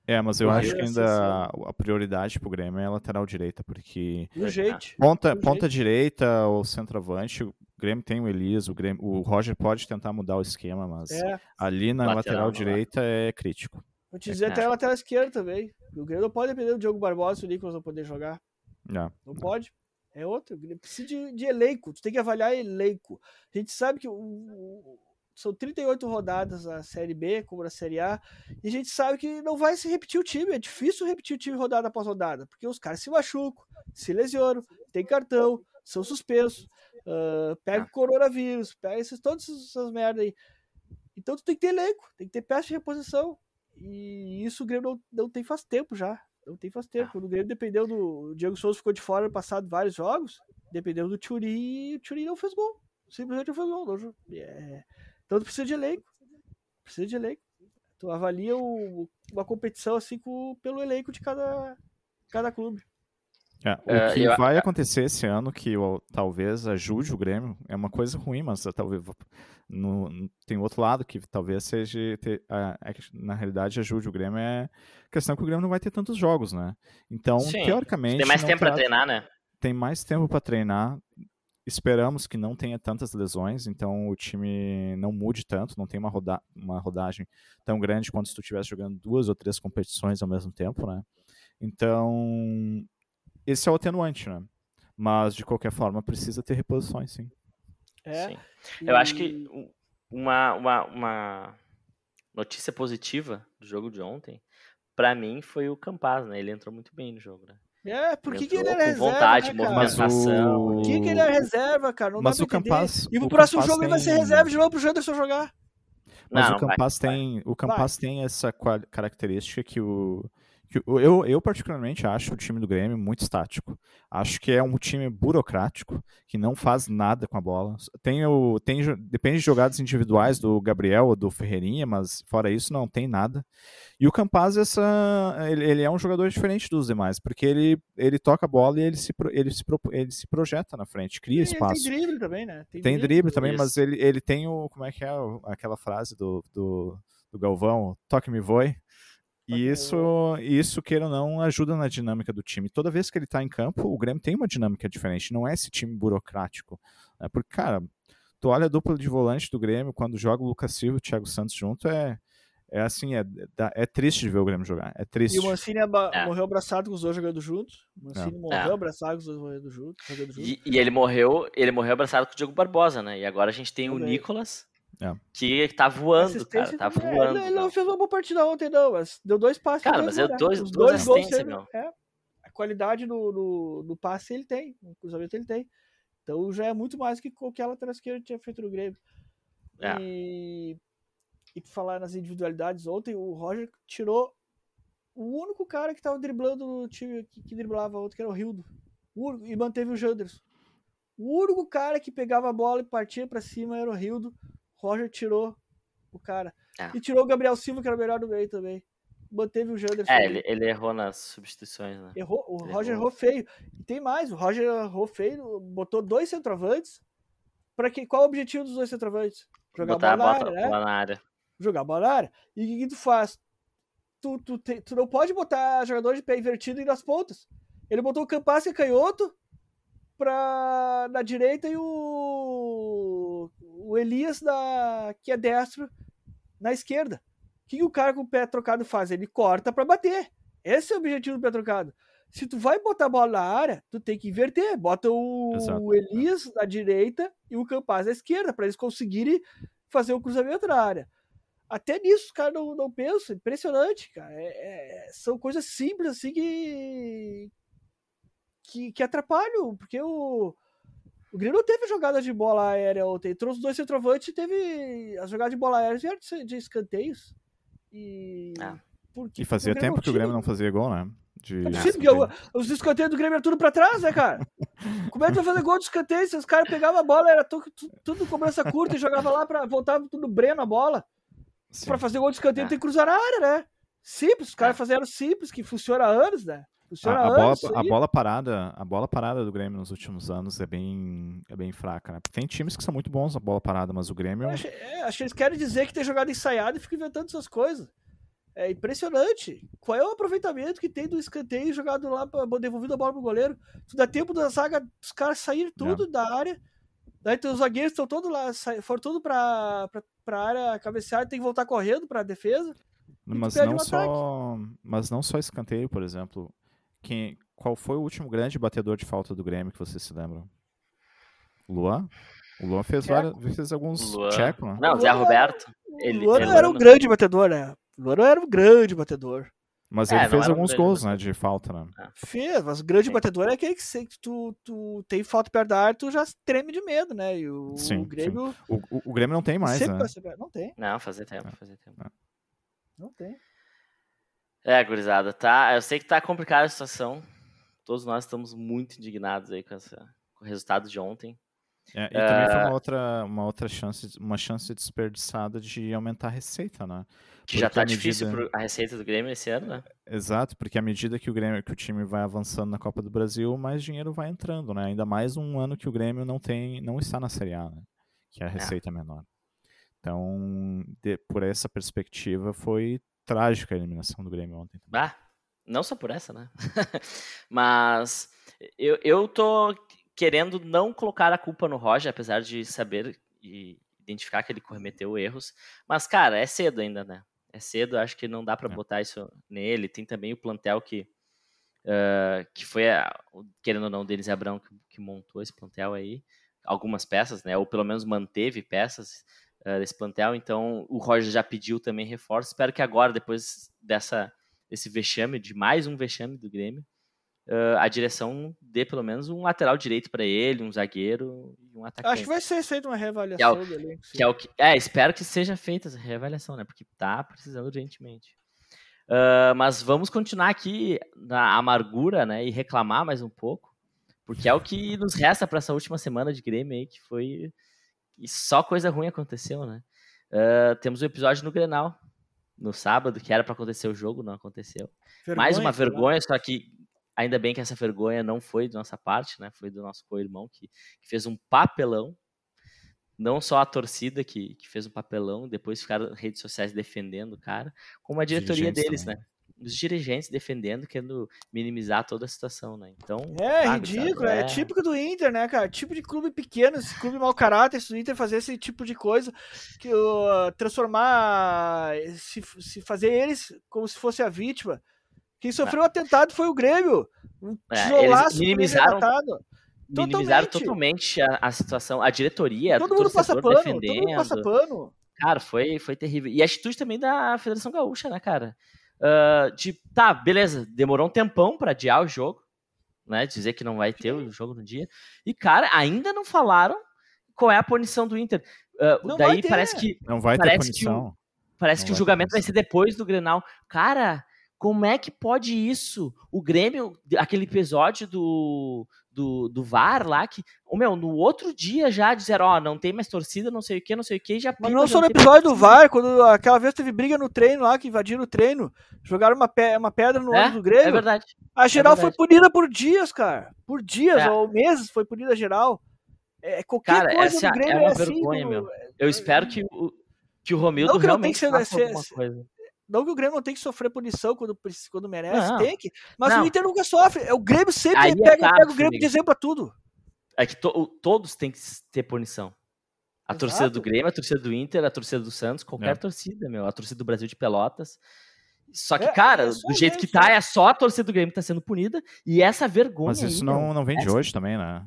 Speaker 3: É, mas eu acho que ainda a prioridade pro Grêmio é a lateral direita, porque.
Speaker 2: No jeito.
Speaker 3: Ponta,
Speaker 2: no
Speaker 3: ponta jeito. direita ou centroavante, o Grêmio tem o Elias, o, Grêmio, o Roger pode tentar mudar o esquema, mas é. ali na lateral, lateral direita é crítico.
Speaker 2: Vou te dizer é até a lateral esquerda também. O Grêmio não pode depender do Diogo Barbosa e o Nicolas não poder jogar.
Speaker 3: Não.
Speaker 2: Não pode. É outro. Precisa de, de elenco. Tu tem que avaliar elenco. A gente sabe que o, o, são 38 rodadas na Série B, como na Série A, e a gente sabe que não vai se repetir o time. É difícil repetir o time rodada após rodada, porque os caras se machucam, se lesionam, tem cartão, são suspensos, uh, pega o coronavírus, pega esses, todas essas merdas aí. Então tu tem que ter elenco, tem que ter peça de reposição. E isso o Grêmio não, não tem faz tempo já. Não tem faz tempo. Quando o Grêmio dependeu do. O Diego Souza ficou de fora no passado vários jogos. Dependeu do Turi e o Turi não fez gol. Simplesmente não fez gol. Não, é... Então tu precisa de elenco. Precisa de elenco. Tu avalia o, uma competição assim com, pelo elenco de cada, cada clube.
Speaker 3: É, o é, que eu... vai acontecer esse ano, que talvez ajude o Grêmio, é uma coisa ruim, mas talvez no, tem outro lado que talvez seja, ter, na realidade, ajude o Grêmio, é a questão que o Grêmio não vai ter tantos jogos, né? Então, Sim, teoricamente...
Speaker 1: Tem mais tempo para treinar, né?
Speaker 3: Tem mais tempo para treinar, esperamos que não tenha tantas lesões, então o time não mude tanto, não tem uma, roda uma rodagem tão grande quanto se tu estivesse jogando duas ou três competições ao mesmo tempo, né? Então, esse é o atenuante, né? Mas, de qualquer forma, precisa ter reposições, sim.
Speaker 1: É. Sim. Eu e... acho que uma, uma, uma notícia positiva do jogo de ontem, para mim, foi o Campaz, né? Ele entrou muito bem no jogo, né?
Speaker 2: É, por que, que ele é reserva?
Speaker 1: vontade,
Speaker 2: né,
Speaker 1: movimentação.
Speaker 2: Por que, que ele é reserva, cara? Não
Speaker 3: mas o Campaz.
Speaker 2: E pro próximo jogo tem... ele vai ser reserva de novo pro Janderson jogar.
Speaker 3: Mas não, o Campaz tem, o Campaz tem essa característica que o eu, eu, particularmente, acho o time do Grêmio muito estático. Acho que é um time burocrático, que não faz nada com a bola. Tem o, tem, depende de jogadas individuais do Gabriel ou do Ferreirinha, mas fora isso não tem nada. E o Campaz, essa, ele, ele, é um jogador diferente dos demais, porque ele, ele toca a bola e ele se, ele se, ele se projeta na frente, cria espaço.
Speaker 2: Tem drible também, né?
Speaker 3: Tem, tem drible, também, isso. mas ele, ele tem o. Como é que é aquela frase do, do, do Galvão? Toque-me voe. E isso, isso, queira ou não, ajuda na dinâmica do time. Toda vez que ele está em campo, o Grêmio tem uma dinâmica diferente. Não é esse time burocrático. Né? Porque, cara, tu olha a dupla de volante do Grêmio, quando joga o Lucas Silva e o Thiago Santos junto, é, é assim, é, é triste de ver o Grêmio jogar. É triste.
Speaker 2: E o Mancini é. morreu abraçado com os dois jogando juntos. O Mancini é. morreu abraçado com os dois jogando juntos. Jogando juntos.
Speaker 1: E, e, ele morreu, ele morreu abraçado com o Diego Barbosa, né? E agora a gente tem Também. o Nicolas é. Que tá voando, cara. Tá voando.
Speaker 2: Ele, ele, não fez uma boa partida ontem, não, mas deu dois passes.
Speaker 1: Cara, mas é dois, dois, dois gols.
Speaker 2: É, a qualidade no, no, no, passe ele tem, no cruzamento ele tem. Então já é muito mais que qualquer lateral esquerda tinha feito no Grêmio. É. E, e falar nas individualidades, ontem o Roger tirou o único cara que tava driblando no time que, que driblava ontem, que era o Rildo. e manteve o Janderson. O único cara que pegava a bola e partia para cima era o Rildo. Roger tirou o cara. É. E tirou o Gabriel Silva, que era o melhor do meio também. Manteve o Janderson.
Speaker 1: É, ele, ele, errou nas substituições, né?
Speaker 2: Errou, o ele Roger errou. errou feio. E tem mais, o Roger errou feio, botou dois centroavantes. Para que, qual o objetivo dos dois centroavantes?
Speaker 1: Jogar Botar bola, na área, né? bola na área.
Speaker 2: Jogar bola na área. E o que, que tu faz? tu, tu, te, tu não pode botar jogador de pé invertido nas pontas. Ele botou o Campas que é canhoto pra, na direita e o, o Elias da, que é destro na esquerda. O que, que o cara com o pé trocado faz? Ele corta para bater. Esse é o objetivo do pé trocado. Se tu vai botar a bola na área, tu tem que inverter. Bota o, o Elias na direita e o Campaz na esquerda, para eles conseguirem fazer o cruzamento na área. Até nisso os caras não, não pensam. Impressionante, cara. É, é, são coisas simples assim que, que, que atrapalham, porque o, o Grêmio não teve jogada de bola aérea ontem. Trouxe dois centroavantes e teve. As jogadas de bola aérea vieram de escanteios. E.
Speaker 3: Ah. E fazia tempo que o Grêmio não fazia gol, né?
Speaker 2: De... É possível, os escanteios do Grêmio eram tudo pra trás, né, cara? Como é que vai fazer gol de escanteio se os caras pegavam a bola, era tudo, tudo cobrança curta e jogava lá pra. voltava tudo breno a bola. Sim. Pra fazer gol de escanteio é. tem que cruzar a área, né? Simples, os caras é. fizeram simples, que funciona há anos, né? Funciona
Speaker 3: a, a, bola, a bola parada, a bola parada do Grêmio nos últimos anos é bem, é bem fraca, né? Tem times que são muito bons na bola parada, mas o Grêmio.
Speaker 2: Acho, é, acho que eles querem dizer que tem jogada ensaiada e fica inventando essas coisas. É impressionante. Qual é o aproveitamento que tem do escanteio jogado lá, devolvido a bola pro goleiro? Tu dá tempo da zaga dos caras sair tudo da área. Daí os zagueiros estão todos lá, foram tudo pra, pra, pra área cabecear, tem que voltar correndo pra defesa.
Speaker 3: Mas não, só, mas não só escanteio, por exemplo. Quem, qual foi o último grande batedor de falta do Grêmio que vocês se lembram? Luan? O Luan fez, várias, fez alguns check,
Speaker 1: né? Não, Zé Roberto.
Speaker 2: Ele, Luan ele era um grande batedor, né? Luan era um grande batedor.
Speaker 3: Mas é, ele fez alguns gols, né, de falta, né?
Speaker 2: É. Fez, mas o grande Sim. batedor é aquele que, que tu, tu tem falta perto da área, tu já treme de medo, né? E o, sim, o Grêmio.
Speaker 3: Sim. O, o, o, Grêmio não tem mais, né?
Speaker 2: Não tem.
Speaker 1: Não, fazer tempo, é. fazer tempo.
Speaker 2: É. Não tem.
Speaker 1: É, gurizada, tá. Eu sei que tá complicada a situação. Todos nós estamos muito indignados aí com, essa, com o resultado de ontem.
Speaker 3: É, e também foi uma outra, uma outra chance, uma chance desperdiçada de aumentar a receita, né?
Speaker 1: Que já tá difícil medida... a receita do Grêmio esse ano, né?
Speaker 3: Exato, porque à medida que o Grêmio, que o time vai avançando na Copa do Brasil, mais dinheiro vai entrando, né? Ainda mais um ano que o Grêmio não tem, não está na Série A, né? Que a é. receita é, menor. Então, de, por essa perspectiva, foi trágica a eliminação do Grêmio ontem.
Speaker 1: Ah, não só por essa, né? Mas eu, eu tô querendo não colocar a culpa no Roger, apesar de saber e identificar que ele cometeu erros. Mas, cara, é cedo ainda, né? É cedo, acho que não dá para é. botar isso nele. Tem também o plantel que, uh, que foi, a, querendo ou não, o Denis Abrão que, que, montou esse plantel aí. Algumas peças, né? Ou pelo menos manteve peças uh, desse plantel. Então, o Roger já pediu também reforço. Espero que agora, depois dessa, desse vexame, de mais um vexame do Grêmio, uh, a direção dê pelo menos um lateral direito para ele, um zagueiro e um atacante.
Speaker 2: Acho que vai ser feita uma reavaliação
Speaker 1: que é, o, que é, o que, é, espero que seja feita essa reavaliação, né? Porque tá precisando urgentemente. Uh, mas vamos continuar aqui na amargura, né? E reclamar mais um pouco, porque é o que nos resta para essa última semana de Grêmio aí, que foi. E só coisa ruim aconteceu, né? Uh, temos um episódio no Grenal, no sábado, que era para acontecer o jogo, não aconteceu. Vergonha, Mais uma vergonha, só que Ainda bem que essa vergonha não foi da nossa parte, né? Foi do nosso co-irmão que, que, fez um papelão. Não só a torcida que, que fez um papelão, depois ficaram redes sociais defendendo o cara, como a diretoria deles, também. né? Os dirigentes defendendo, querendo minimizar toda a situação, né? Então.
Speaker 2: É, sabe, ridículo? É... é... típico do Inter, né, cara? Tipo de clube pequeno, esse clube mau caráter, se o Inter fazer esse tipo de coisa, que uh, transformar, se, se fazer eles como se fosse a vítima. Quem sofreu o um atentado foi o Grêmio. Um
Speaker 1: é, eles minimizaram, minimizaram totalmente, a, a, situação. A diretoria,
Speaker 2: todo mundo passa pano, defendendo. Todo mundo passa pano.
Speaker 1: Cara, foi, foi terrível. E a atitude também da Federação Gaúcha, né, cara? Uh, de, tá, beleza, demorou um tempão para adiar o jogo, né? Dizer que não vai ter o jogo no dia. E, cara, ainda não falaram qual é a punição do Inter. Uh, daí parece que.
Speaker 3: Não vai
Speaker 1: ter
Speaker 3: punição.
Speaker 1: Que parece não que o julgamento vai ser depois do Grenal. Cara, como é que pode isso? O Grêmio, aquele episódio do, do, do VAR lá, que, oh, meu, no outro dia já disseram, ó, oh, não tem mais torcida, não sei o que, não sei o que, já
Speaker 2: Mas não só no episódio do VAR, quando aquela vez teve briga no treino lá, que invadiram o treino, jogaram uma, pe uma pedra no é, do Grêmio.
Speaker 1: É verdade.
Speaker 2: A é geral é verdade. foi punida por dias, cara. Por dias é. ou meses foi punida a geral. É, qualquer
Speaker 1: cara,
Speaker 2: coisa
Speaker 1: essa
Speaker 2: do Grêmio
Speaker 1: é uma
Speaker 2: é assim,
Speaker 1: vergonha, meu. Eu espero que o, que o Romildo realmente faça alguma coisa.
Speaker 2: Não que o Grêmio não tem que sofrer punição quando, quando merece, não. tem que. Mas não. o Inter nunca sofre. É o Grêmio sempre Aí pega, é pega o Grêmio de exemplo pra tudo.
Speaker 1: É que to, todos têm que ter punição. A Exato. torcida do Grêmio, a torcida do Inter, a torcida do Santos, qualquer é. torcida, meu. A torcida do Brasil de Pelotas. Só que, é, cara, é do jeito que tá, é só a torcida do Grêmio que tá sendo punida. E essa vergonha.
Speaker 3: Mas isso
Speaker 1: aí,
Speaker 3: não, não vem de hoje também, né?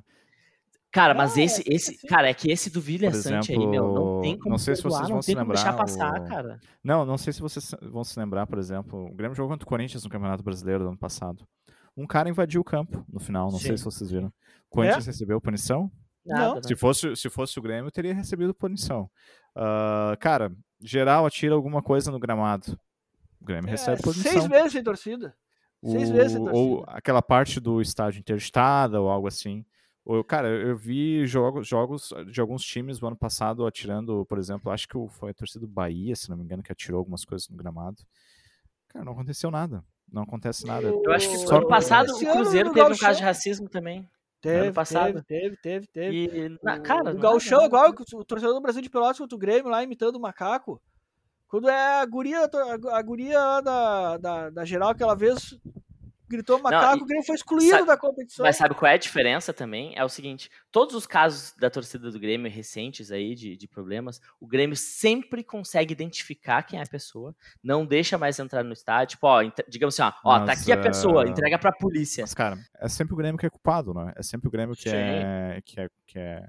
Speaker 1: Cara, mas não, esse, esse, assim. cara, é que esse do Vilha Sante aí, meu, não tem como
Speaker 3: não sei se vocês vão se lembrar,
Speaker 1: deixar passar, o... cara.
Speaker 3: Não, não sei se vocês vão se lembrar, por exemplo, o Grêmio jogou contra o Corinthians no Campeonato Brasileiro do ano passado. Um cara invadiu o campo no final, não Sim. sei se vocês viram. O Corinthians é? recebeu punição?
Speaker 1: Nada, não.
Speaker 3: Se fosse, se fosse o Grêmio, teria recebido punição. Uh, cara, geral atira alguma coisa no gramado. O Grêmio é, recebe punição.
Speaker 2: Seis meses sem torcida. Seis
Speaker 3: o,
Speaker 2: meses sem
Speaker 3: torcida. Ou aquela parte do estádio interditada ou algo assim. Cara, eu vi jogos, jogos de alguns times do ano passado atirando, por exemplo, acho que foi a torcida do Bahia, se não me engano, que atirou algumas coisas no gramado. Cara, não aconteceu nada. Não acontece nada.
Speaker 1: Eu acho que Só ano passado o Cruzeiro teve um caso de racismo também.
Speaker 2: Teve,
Speaker 1: ano passado.
Speaker 2: teve, teve, teve.
Speaker 1: E, na, cara,
Speaker 2: o Galchão, igual o torcedor do Brasil de Pelotas contra o Grêmio lá imitando o macaco. Quando é a guria, a guria da, da, da geral aquela vez gritou macaco, não, o Grêmio foi excluído sabe, da competição.
Speaker 1: Mas sabe qual é a diferença também? É o seguinte: todos os casos da torcida do Grêmio recentes aí de, de problemas, o Grêmio sempre consegue identificar quem é a pessoa, não deixa mais entrar no estádio. Tipo, ó, digamos assim, ó, ó tá aqui a pessoa, uh... entrega pra polícia.
Speaker 3: Mas, cara, é sempre o Grêmio que é culpado, né? É sempre o Grêmio que é, que é, que é.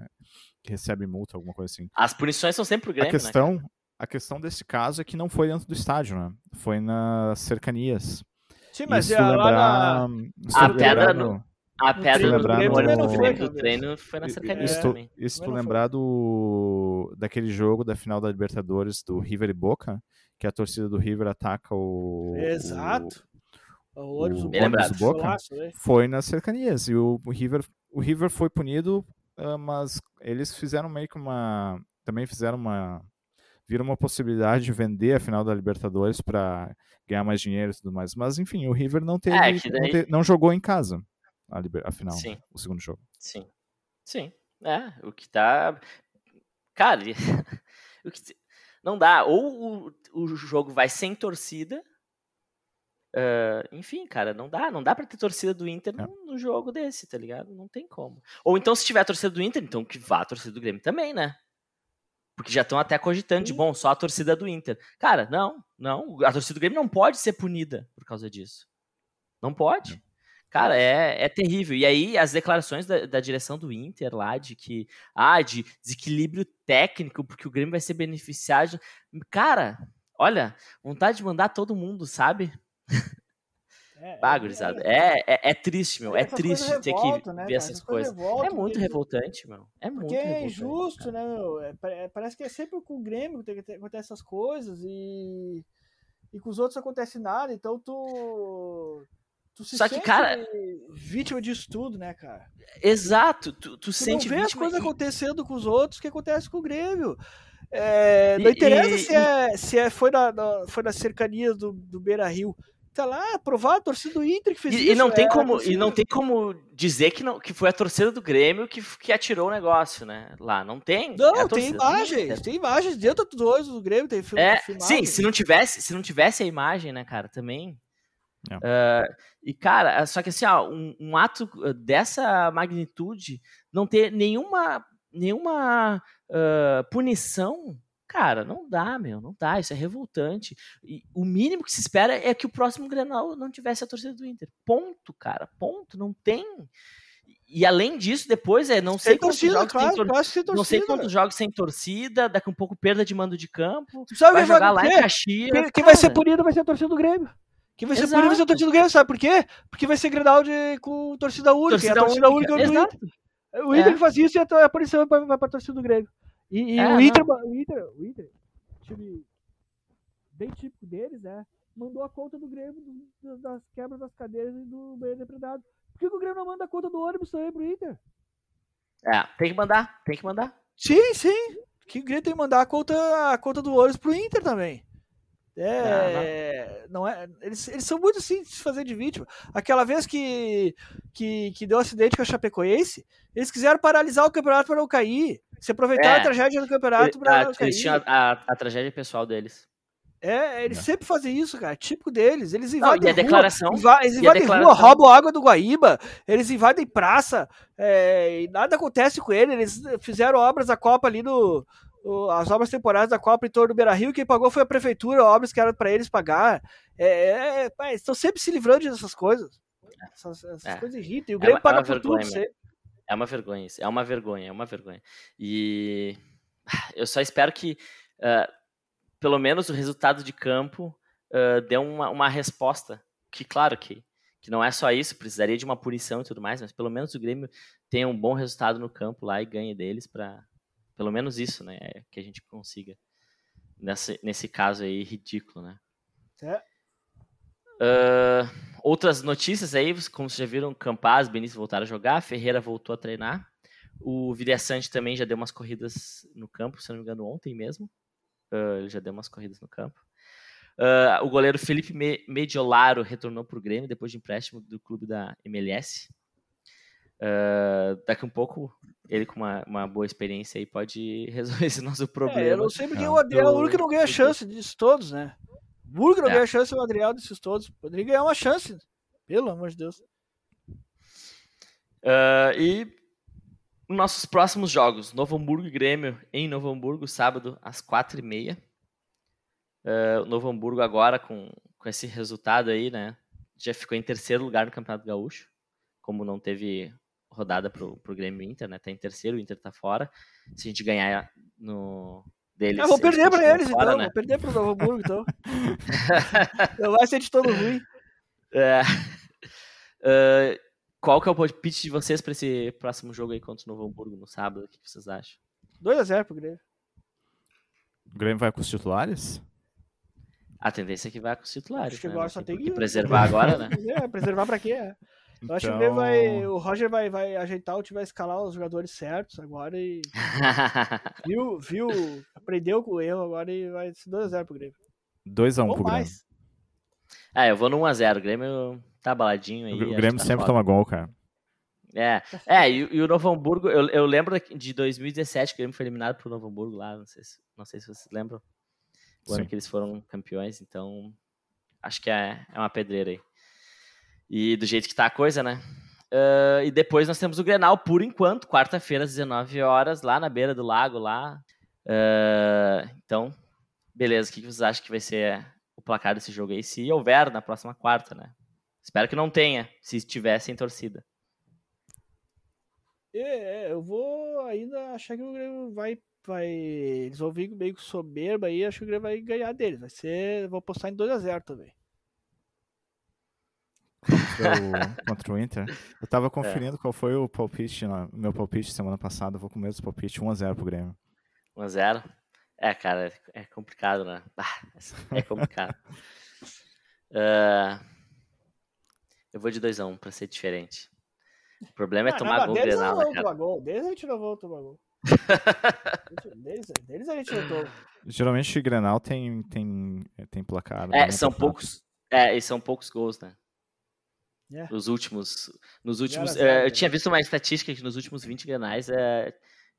Speaker 3: que recebe multa, alguma coisa assim.
Speaker 1: As punições são sempre o Grêmio.
Speaker 3: A questão,
Speaker 1: né,
Speaker 3: a questão desse caso é que não foi dentro do estádio, né? Foi nas cercanias.
Speaker 2: Sim, mas Isso é lá na...
Speaker 1: A pedra no... A pedra do, treino, no... foi, do treino foi na cercania
Speaker 3: isso,
Speaker 1: também.
Speaker 3: Isso tu lembrar do... daquele jogo da final da Libertadores do River e Boca, que a torcida do River ataca o...
Speaker 2: Exato.
Speaker 3: O, o ônibus, o ônibus do Boca né? foi nas cercanias. E o, o, River, o River foi punido, uh, mas eles fizeram meio que uma... Também fizeram uma vira uma possibilidade de vender a final da Libertadores para ganhar mais dinheiro e tudo mais. Mas enfim, o River não teve, é, daí... não, te, não, jogou em casa a, liber, a final, Sim. o segundo jogo.
Speaker 1: Sim. Sim. É, o que tá. Cara, o que... não dá. Ou o, o jogo vai sem torcida. Uh, enfim, cara, não dá, não dá para ter torcida do Inter é. no, jogo desse, tá ligado? Não tem como. Ou então, se tiver a torcida do Inter, então que vá a torcida do Grêmio também, né? Porque já estão até cogitando de, bom, só a torcida do Inter. Cara, não, não. A torcida do Grêmio não pode ser punida por causa disso. Não pode. Cara, é, é terrível. E aí, as declarações da, da, direção do Inter lá, de que, ah, de desequilíbrio técnico, porque o Grêmio vai ser beneficiado. Cara, olha, vontade de mandar todo mundo, sabe? É, é, é, é, é, triste, meu. É triste ter que né, ver essas, essas coisas. Revoltam, é muito revoltante, meu. É muito
Speaker 2: Porque é injusto, né, meu? É, parece que é sempre com o Grêmio que acontece essas coisas e, e com os outros não acontece nada. Então tu. Tu se
Speaker 1: Só que, cara.
Speaker 2: Vítima disso tudo, né, cara?
Speaker 1: Exato. Tu, tu, tu
Speaker 2: sente
Speaker 1: não vê
Speaker 2: as coisas e... acontecendo com os outros que acontece com o Grêmio. É, não interessa e, se, é, se é, foi, na, na, foi nas cercanias do, do Beira Rio tá lá aprovado, a torcida do Inter que fez
Speaker 1: e,
Speaker 2: isso.
Speaker 1: E não, tem é, como, e não tem como dizer que, não, que foi a torcida do Grêmio que, que atirou o negócio, né? Lá, não tem.
Speaker 2: Não, é tem imagens, tem imagens dentro dos dois do Grêmio, tem filme,
Speaker 1: é, Sim, se não, tivesse, se não tivesse a imagem, né, cara, também... Uh, e, cara, só que assim, ó, um, um, ato dessa magnitude não ter nenhuma, nenhuma uh, punição Cara, não dá, meu, não dá, isso é revoltante. E o mínimo que se espera é que o próximo Grenal não tivesse a torcida do Inter. Ponto, cara, ponto, não tem. E além disso, depois é não sei quantos torcida, jogos claro, sem tor... não sei quantos jogos sem torcida, daqui um pouco perda de mando de campo.
Speaker 2: Sabe vai jogar lá em Caxias. Quem, quem vai ser punido vai ser a torcida do Grêmio. Quem vai ser Exato. punido vai ser a torcida do Grêmio, sabe por quê? Porque vai ser Grenal de, com torcida única. Torcida a torcida única, única do Inter. O Inter é. faz isso e a, a punição vai, vai para a torcida do Grêmio. E, e é, o, Inter, o, Inter, o Inter, time bem típico deles, é, mandou a conta do Grêmio do, das quebras das cadeiras e do banheiro depredado. Por que, que o Grêmio não manda a conta do ônibus também pro Inter?
Speaker 1: É, tem que mandar, tem que mandar.
Speaker 2: Sim, sim. Que o Grêmio tem que mandar a conta, a conta do ônibus pro Inter também. É, não, não. não é, eles, eles são muito assim de se fazer de vítima. Aquela vez que, que, que deu um acidente com a Chapecoense, eles quiseram paralisar o campeonato para não cair. Se aproveitar é, a tragédia do campeonato para
Speaker 1: Eles tinham a, a, a, tragédia pessoal deles.
Speaker 2: É, eles sempre fazem isso, cara. Típico deles. Eles invadem
Speaker 1: Não, e a
Speaker 2: rua,
Speaker 1: declaração,
Speaker 2: inva eles invadem rua, roubam água do Guaíba, eles invadem praça, é, e nada acontece com eles. Eles fizeram obras da Copa ali no. As obras temporárias da Copa em torno do Beira Rio, quem pagou foi a prefeitura, obras que eram para eles pagar. É, é, é, estão sempre se livrando dessas coisas. Essas, essas é. coisas irritam. E o Grêmio é paga por tudo. Sempre.
Speaker 1: É uma vergonha, é uma vergonha, é uma vergonha. E eu só espero que uh, pelo menos o resultado de campo uh, deu uma, uma resposta. Que, claro, que, que não é só isso, precisaria de uma punição e tudo mais, mas pelo menos o Grêmio tenha um bom resultado no campo lá e ganhe deles para pelo menos isso, né? Que a gente consiga. Nesse, nesse caso aí, ridículo, né? É. Uh, outras notícias aí, como vocês já viram, Campaz, Benício voltaram a jogar, Ferreira voltou a treinar. O Vilhaçante também já deu umas corridas no campo, se não me engano, ontem mesmo. Uh, ele já deu umas corridas no campo. Uh, o goleiro Felipe Mediolaro retornou para o Grêmio depois de empréstimo do clube da MLS. Uh, daqui um pouco, ele com uma, uma boa experiência aí pode resolver esse nosso problema. É,
Speaker 2: eu não sei porque o Adriel, o único que não ganha chance disso todos, né? O único que não é. ganha chance é o Adriel desses todos. Poderia ganhar uma chance, pelo amor de Deus.
Speaker 1: Uh, e nossos próximos jogos: Novo Hamburgo e Grêmio em Novo Hamburgo, sábado às quatro e meia. Uh, Novo Hamburgo agora com, com esse resultado aí, né? Já ficou em terceiro lugar no Campeonato Gaúcho, como não teve rodada pro, pro Grêmio Inter, né? Tá em terceiro, o Inter tá fora. Se a gente ganhar no deles.
Speaker 2: Eu vou perder para eles, fora, então. Né? Vou perder pro Novo Hamburgo, então. não vai ser de todo ruim.
Speaker 1: É. Uh, qual que é o pitch de vocês para esse próximo jogo aí contra o Novo Hamburgo no sábado? O que vocês acham?
Speaker 2: 2x0 pro Grêmio.
Speaker 3: O Grêmio vai com os titulares?
Speaker 1: A tendência é que vai com os titulares.
Speaker 2: Acho que né? agora só tem que
Speaker 1: preservar agora, né?
Speaker 2: É, preservar pra quê? É. Eu acho que o, então vai, o Roger vai, vai ajeitar o time, vai escalar os jogadores certos agora e. viu, viu, aprendeu com o erro agora e vai ser 2x0 pro Grêmio.
Speaker 3: 2x1 pro Grêmio.
Speaker 1: É, eu vou no 1x0. O Grêmio tá baladinho aí.
Speaker 3: O Grêmio tá sempre foda. toma gol, cara.
Speaker 1: É, é e, e, o Novo Hamburgo, eu, eu lembro de 2017 que o Grêmio foi eliminado pro Novo Hamburgo lá, não sei se, não sei se vocês lembram. O ano que eles foram campeões, então acho que é, é uma pedreira aí. E do jeito que tá a coisa, né? Uh, e depois nós temos o Grenal, por enquanto, quarta-feira às 19 horas, lá na beira do lago, lá. Uh, então, beleza, o que vocês acham que vai ser o placar desse jogo aí, se houver na próxima quarta, né? Espero que não tenha, se tivesse em torcida.
Speaker 2: É, é, eu vou ainda achar que o Grêmio vai. vai eles vão vir meio soberba aí, acho que o Grêmio vai ganhar deles. Vai ser. Vou postar em 2x0 também.
Speaker 3: Contra o, contra o Inter. Eu tava é. conferindo é. qual foi o palpite, meu palpite semana passada. vou com o mesmo palpite 1x0 pro Grêmio.
Speaker 1: 1x0? É, cara, é complicado, né? É complicado. uh, eu vou de 2x1 um, pra ser diferente. O problema é tomar gol deles Grenal,
Speaker 2: né, cara? Gol. Deles a gente não vai tomar gol. deles, deles a gente não toma.
Speaker 3: Geralmente o Grenal tem, tem, tem placar.
Speaker 1: É, são poucos. É, e são poucos gols, né? Yeah. É. Os últimos. Nos últimos. É, eu tinha visto uma estatística que nos últimos 20 grenais é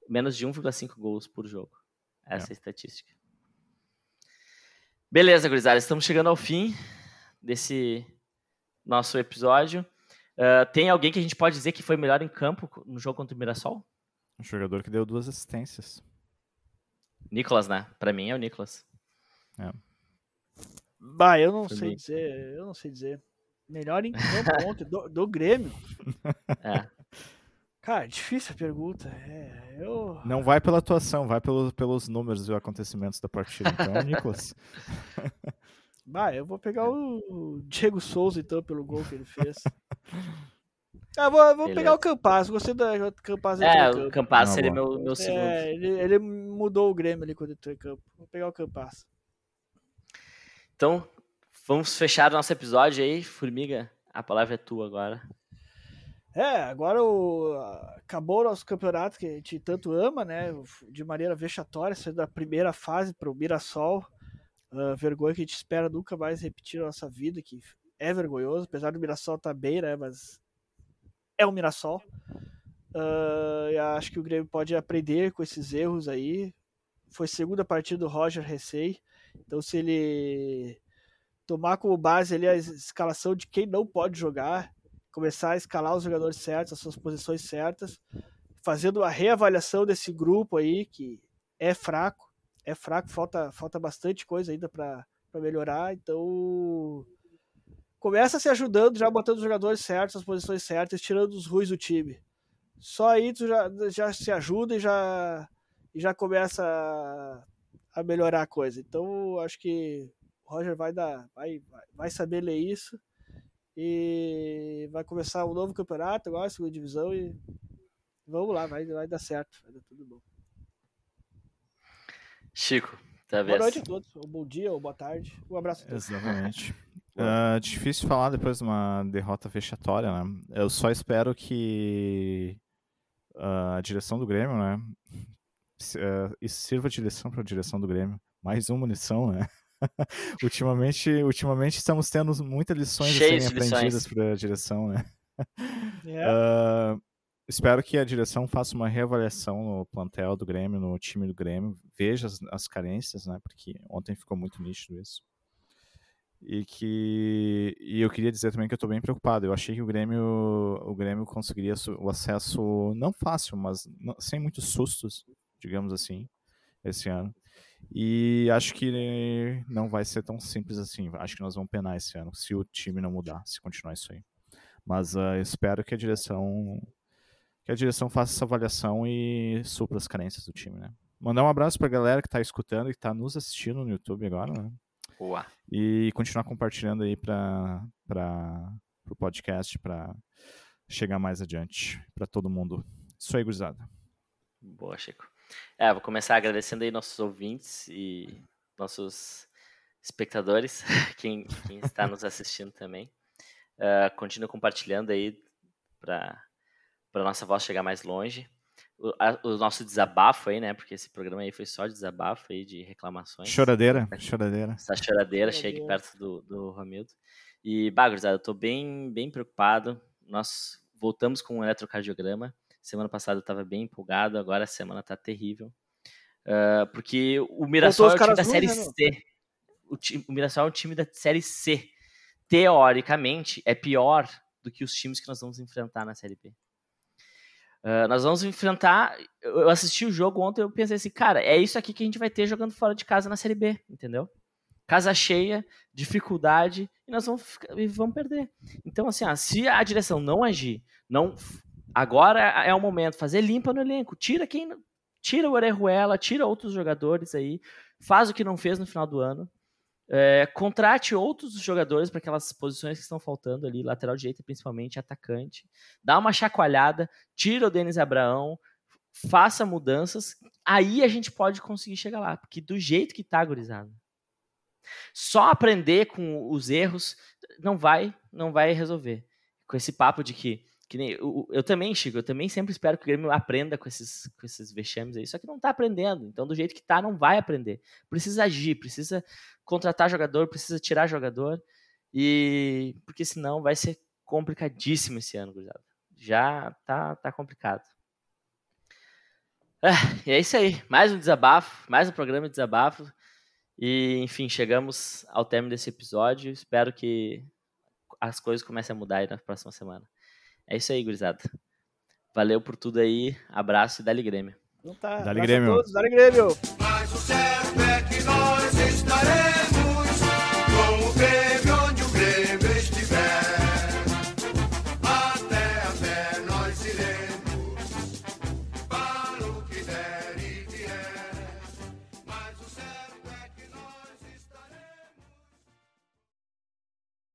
Speaker 1: menos de 1,5 gols por jogo. Essa é a estatística. Beleza, gurizada. Estamos chegando ao fim desse nosso episódio. Uh, tem alguém que a gente pode dizer que foi melhor em campo no jogo contra o Mirassol?
Speaker 3: Um jogador que deu duas assistências.
Speaker 1: Nicolas, né? Pra mim é o Nicolas.
Speaker 3: É.
Speaker 2: Bah, eu não foi sei bem. dizer. Eu não sei dizer. Melhor em campo ontem, do, do Grêmio. É. Cara, difícil a pergunta. É, eu...
Speaker 3: Não vai pela atuação, vai pelo, pelos números e acontecimentos da partida. Então, Nicolas.
Speaker 2: Bah, eu vou pegar o Diego Souza, então, pelo gol que ele fez. Ah, vou, vou pegar o Campas. Gostei do Campas.
Speaker 1: É, o Campas seria meu, meu segundo.
Speaker 2: É, ele, ele, mudou o Grêmio ali quando entrou em campo. Vou pegar o Campas.
Speaker 1: Então, vamos fechar o nosso episódio aí. Formiga, a palavra é tua agora.
Speaker 2: É, agora o, acabou o nosso campeonato que a gente tanto ama, né? De maneira vexatória, saindo da primeira fase para o Mirassol. Uh, vergonha que a gente espera nunca mais repetir na nossa vida, que é vergonhoso, apesar do Mirassol estar tá bem, né? Mas é o Mirassol. Uh, acho que o Grêmio pode aprender com esses erros aí. Foi segunda partida do Roger Recei Então, se ele tomar como base ali a escalação de quem não pode jogar, começar a escalar os jogadores certos, as suas posições certas, fazendo a reavaliação desse grupo aí, que é fraco, é fraco, falta, falta bastante coisa ainda para melhorar, então começa se ajudando, já botando os jogadores certos, as posições certas, tirando os ruins do time. Só aí tu já, já se ajuda e já, e já começa a, a melhorar a coisa. Então, acho que o Roger vai dar, vai, vai saber ler isso e vai começar um novo campeonato agora, segunda divisão e vamos lá, vai, vai dar certo, vai dar tudo bom.
Speaker 1: Chico, tá
Speaker 2: Boa noite a todos, ou bom dia, ou boa tarde, um abraço a
Speaker 3: todos. Exatamente. uh, difícil falar depois de uma derrota vexatória, né? Eu só espero que uh, a direção do Grêmio, né? Uh, sirva de lição para a direção do Grêmio. Mais uma lição, né? ultimamente, ultimamente estamos tendo muitas lições a serem aprendidas para a direção, né? Yeah. Uh, espero que a direção faça uma reavaliação no plantel do Grêmio, no time do Grêmio, veja as, as carências, né? Porque ontem ficou muito nítido isso. E que e eu queria dizer também que eu estou bem preocupado. Eu achei que o Grêmio o Grêmio conseguiria o acesso não fácil, mas não, sem muitos sustos, digamos assim, esse ano. E acho que não vai ser tão simples assim. Acho que nós vamos penar esse ano, se o time não mudar, se continuar isso aí. Mas uh, espero que a direção que a direção faça essa avaliação e supra as carências do time, né? Mandar um abraço para a galera que está escutando e está nos assistindo no YouTube agora, né?
Speaker 1: Boa.
Speaker 3: E continuar compartilhando aí para o podcast para chegar mais adiante para todo mundo. Isso aí, gurizada.
Speaker 1: Boa, Chico. É, vou começar agradecendo aí nossos ouvintes e nossos espectadores, quem, quem está nos assistindo também. Uh, continua compartilhando aí para a nossa voz chegar mais longe. O, a, o, nosso desabafo aí, né? Porque esse programa aí foi só de desabafo aí, de reclamações.
Speaker 3: Choradeira, choradeira.
Speaker 1: Essa choradeira, chega aqui perto do, do Romildo. E, Bagros, eu tô bem, bem preocupado. Nós voltamos com um eletrocardiograma. Semana passada eu estava bem empolgado, agora a semana tá terrível. Uh, porque o Mirassol é o time da Série né, C. O, time, o Mirassol é o time da Série C. Teoricamente, é pior do que os times que nós vamos enfrentar na Série B. Uh, nós vamos enfrentar. Eu assisti o jogo ontem eu pensei assim, cara, é isso aqui que a gente vai ter jogando fora de casa na Série B, entendeu? Casa cheia, dificuldade, e nós vamos, e vamos perder. Então, assim, ah, se a direção não agir, não Agora é o momento, fazer limpa no elenco. Tira quem. Tira o Orejuela, tira outros jogadores aí, faz o que não fez no final do ano. É, contrate outros jogadores para aquelas posições que estão faltando ali, lateral direita principalmente, atacante. Dá uma chacoalhada, tira o Denis Abraão, faça mudanças, aí a gente pode conseguir chegar lá, porque do jeito que tá, gurizada, só aprender com os erros não vai, não vai resolver. Com esse papo de que que nem, eu, eu, também, Chico, eu também sempre espero que o Grêmio aprenda com esses, com esses vexames aí, só que não tá aprendendo. Então, do jeito que tá, não vai aprender. Precisa agir, precisa contratar jogador, precisa tirar jogador, e porque senão vai ser complicadíssimo esse ano, gurizada. Já tá, tá complicado. É, e é isso aí. Mais um desabafo, mais um programa de desabafo. E, enfim, chegamos ao término desse episódio. Espero que as coisas comecem a mudar aí na próxima semana. É isso aí, gurizada. Valeu por tudo aí. Abraço e dali Grêmio.
Speaker 2: Então tá.
Speaker 3: Dá-lhe Grêmio.
Speaker 2: A todos, Grêmio. Mas o certo é que nós estaremos.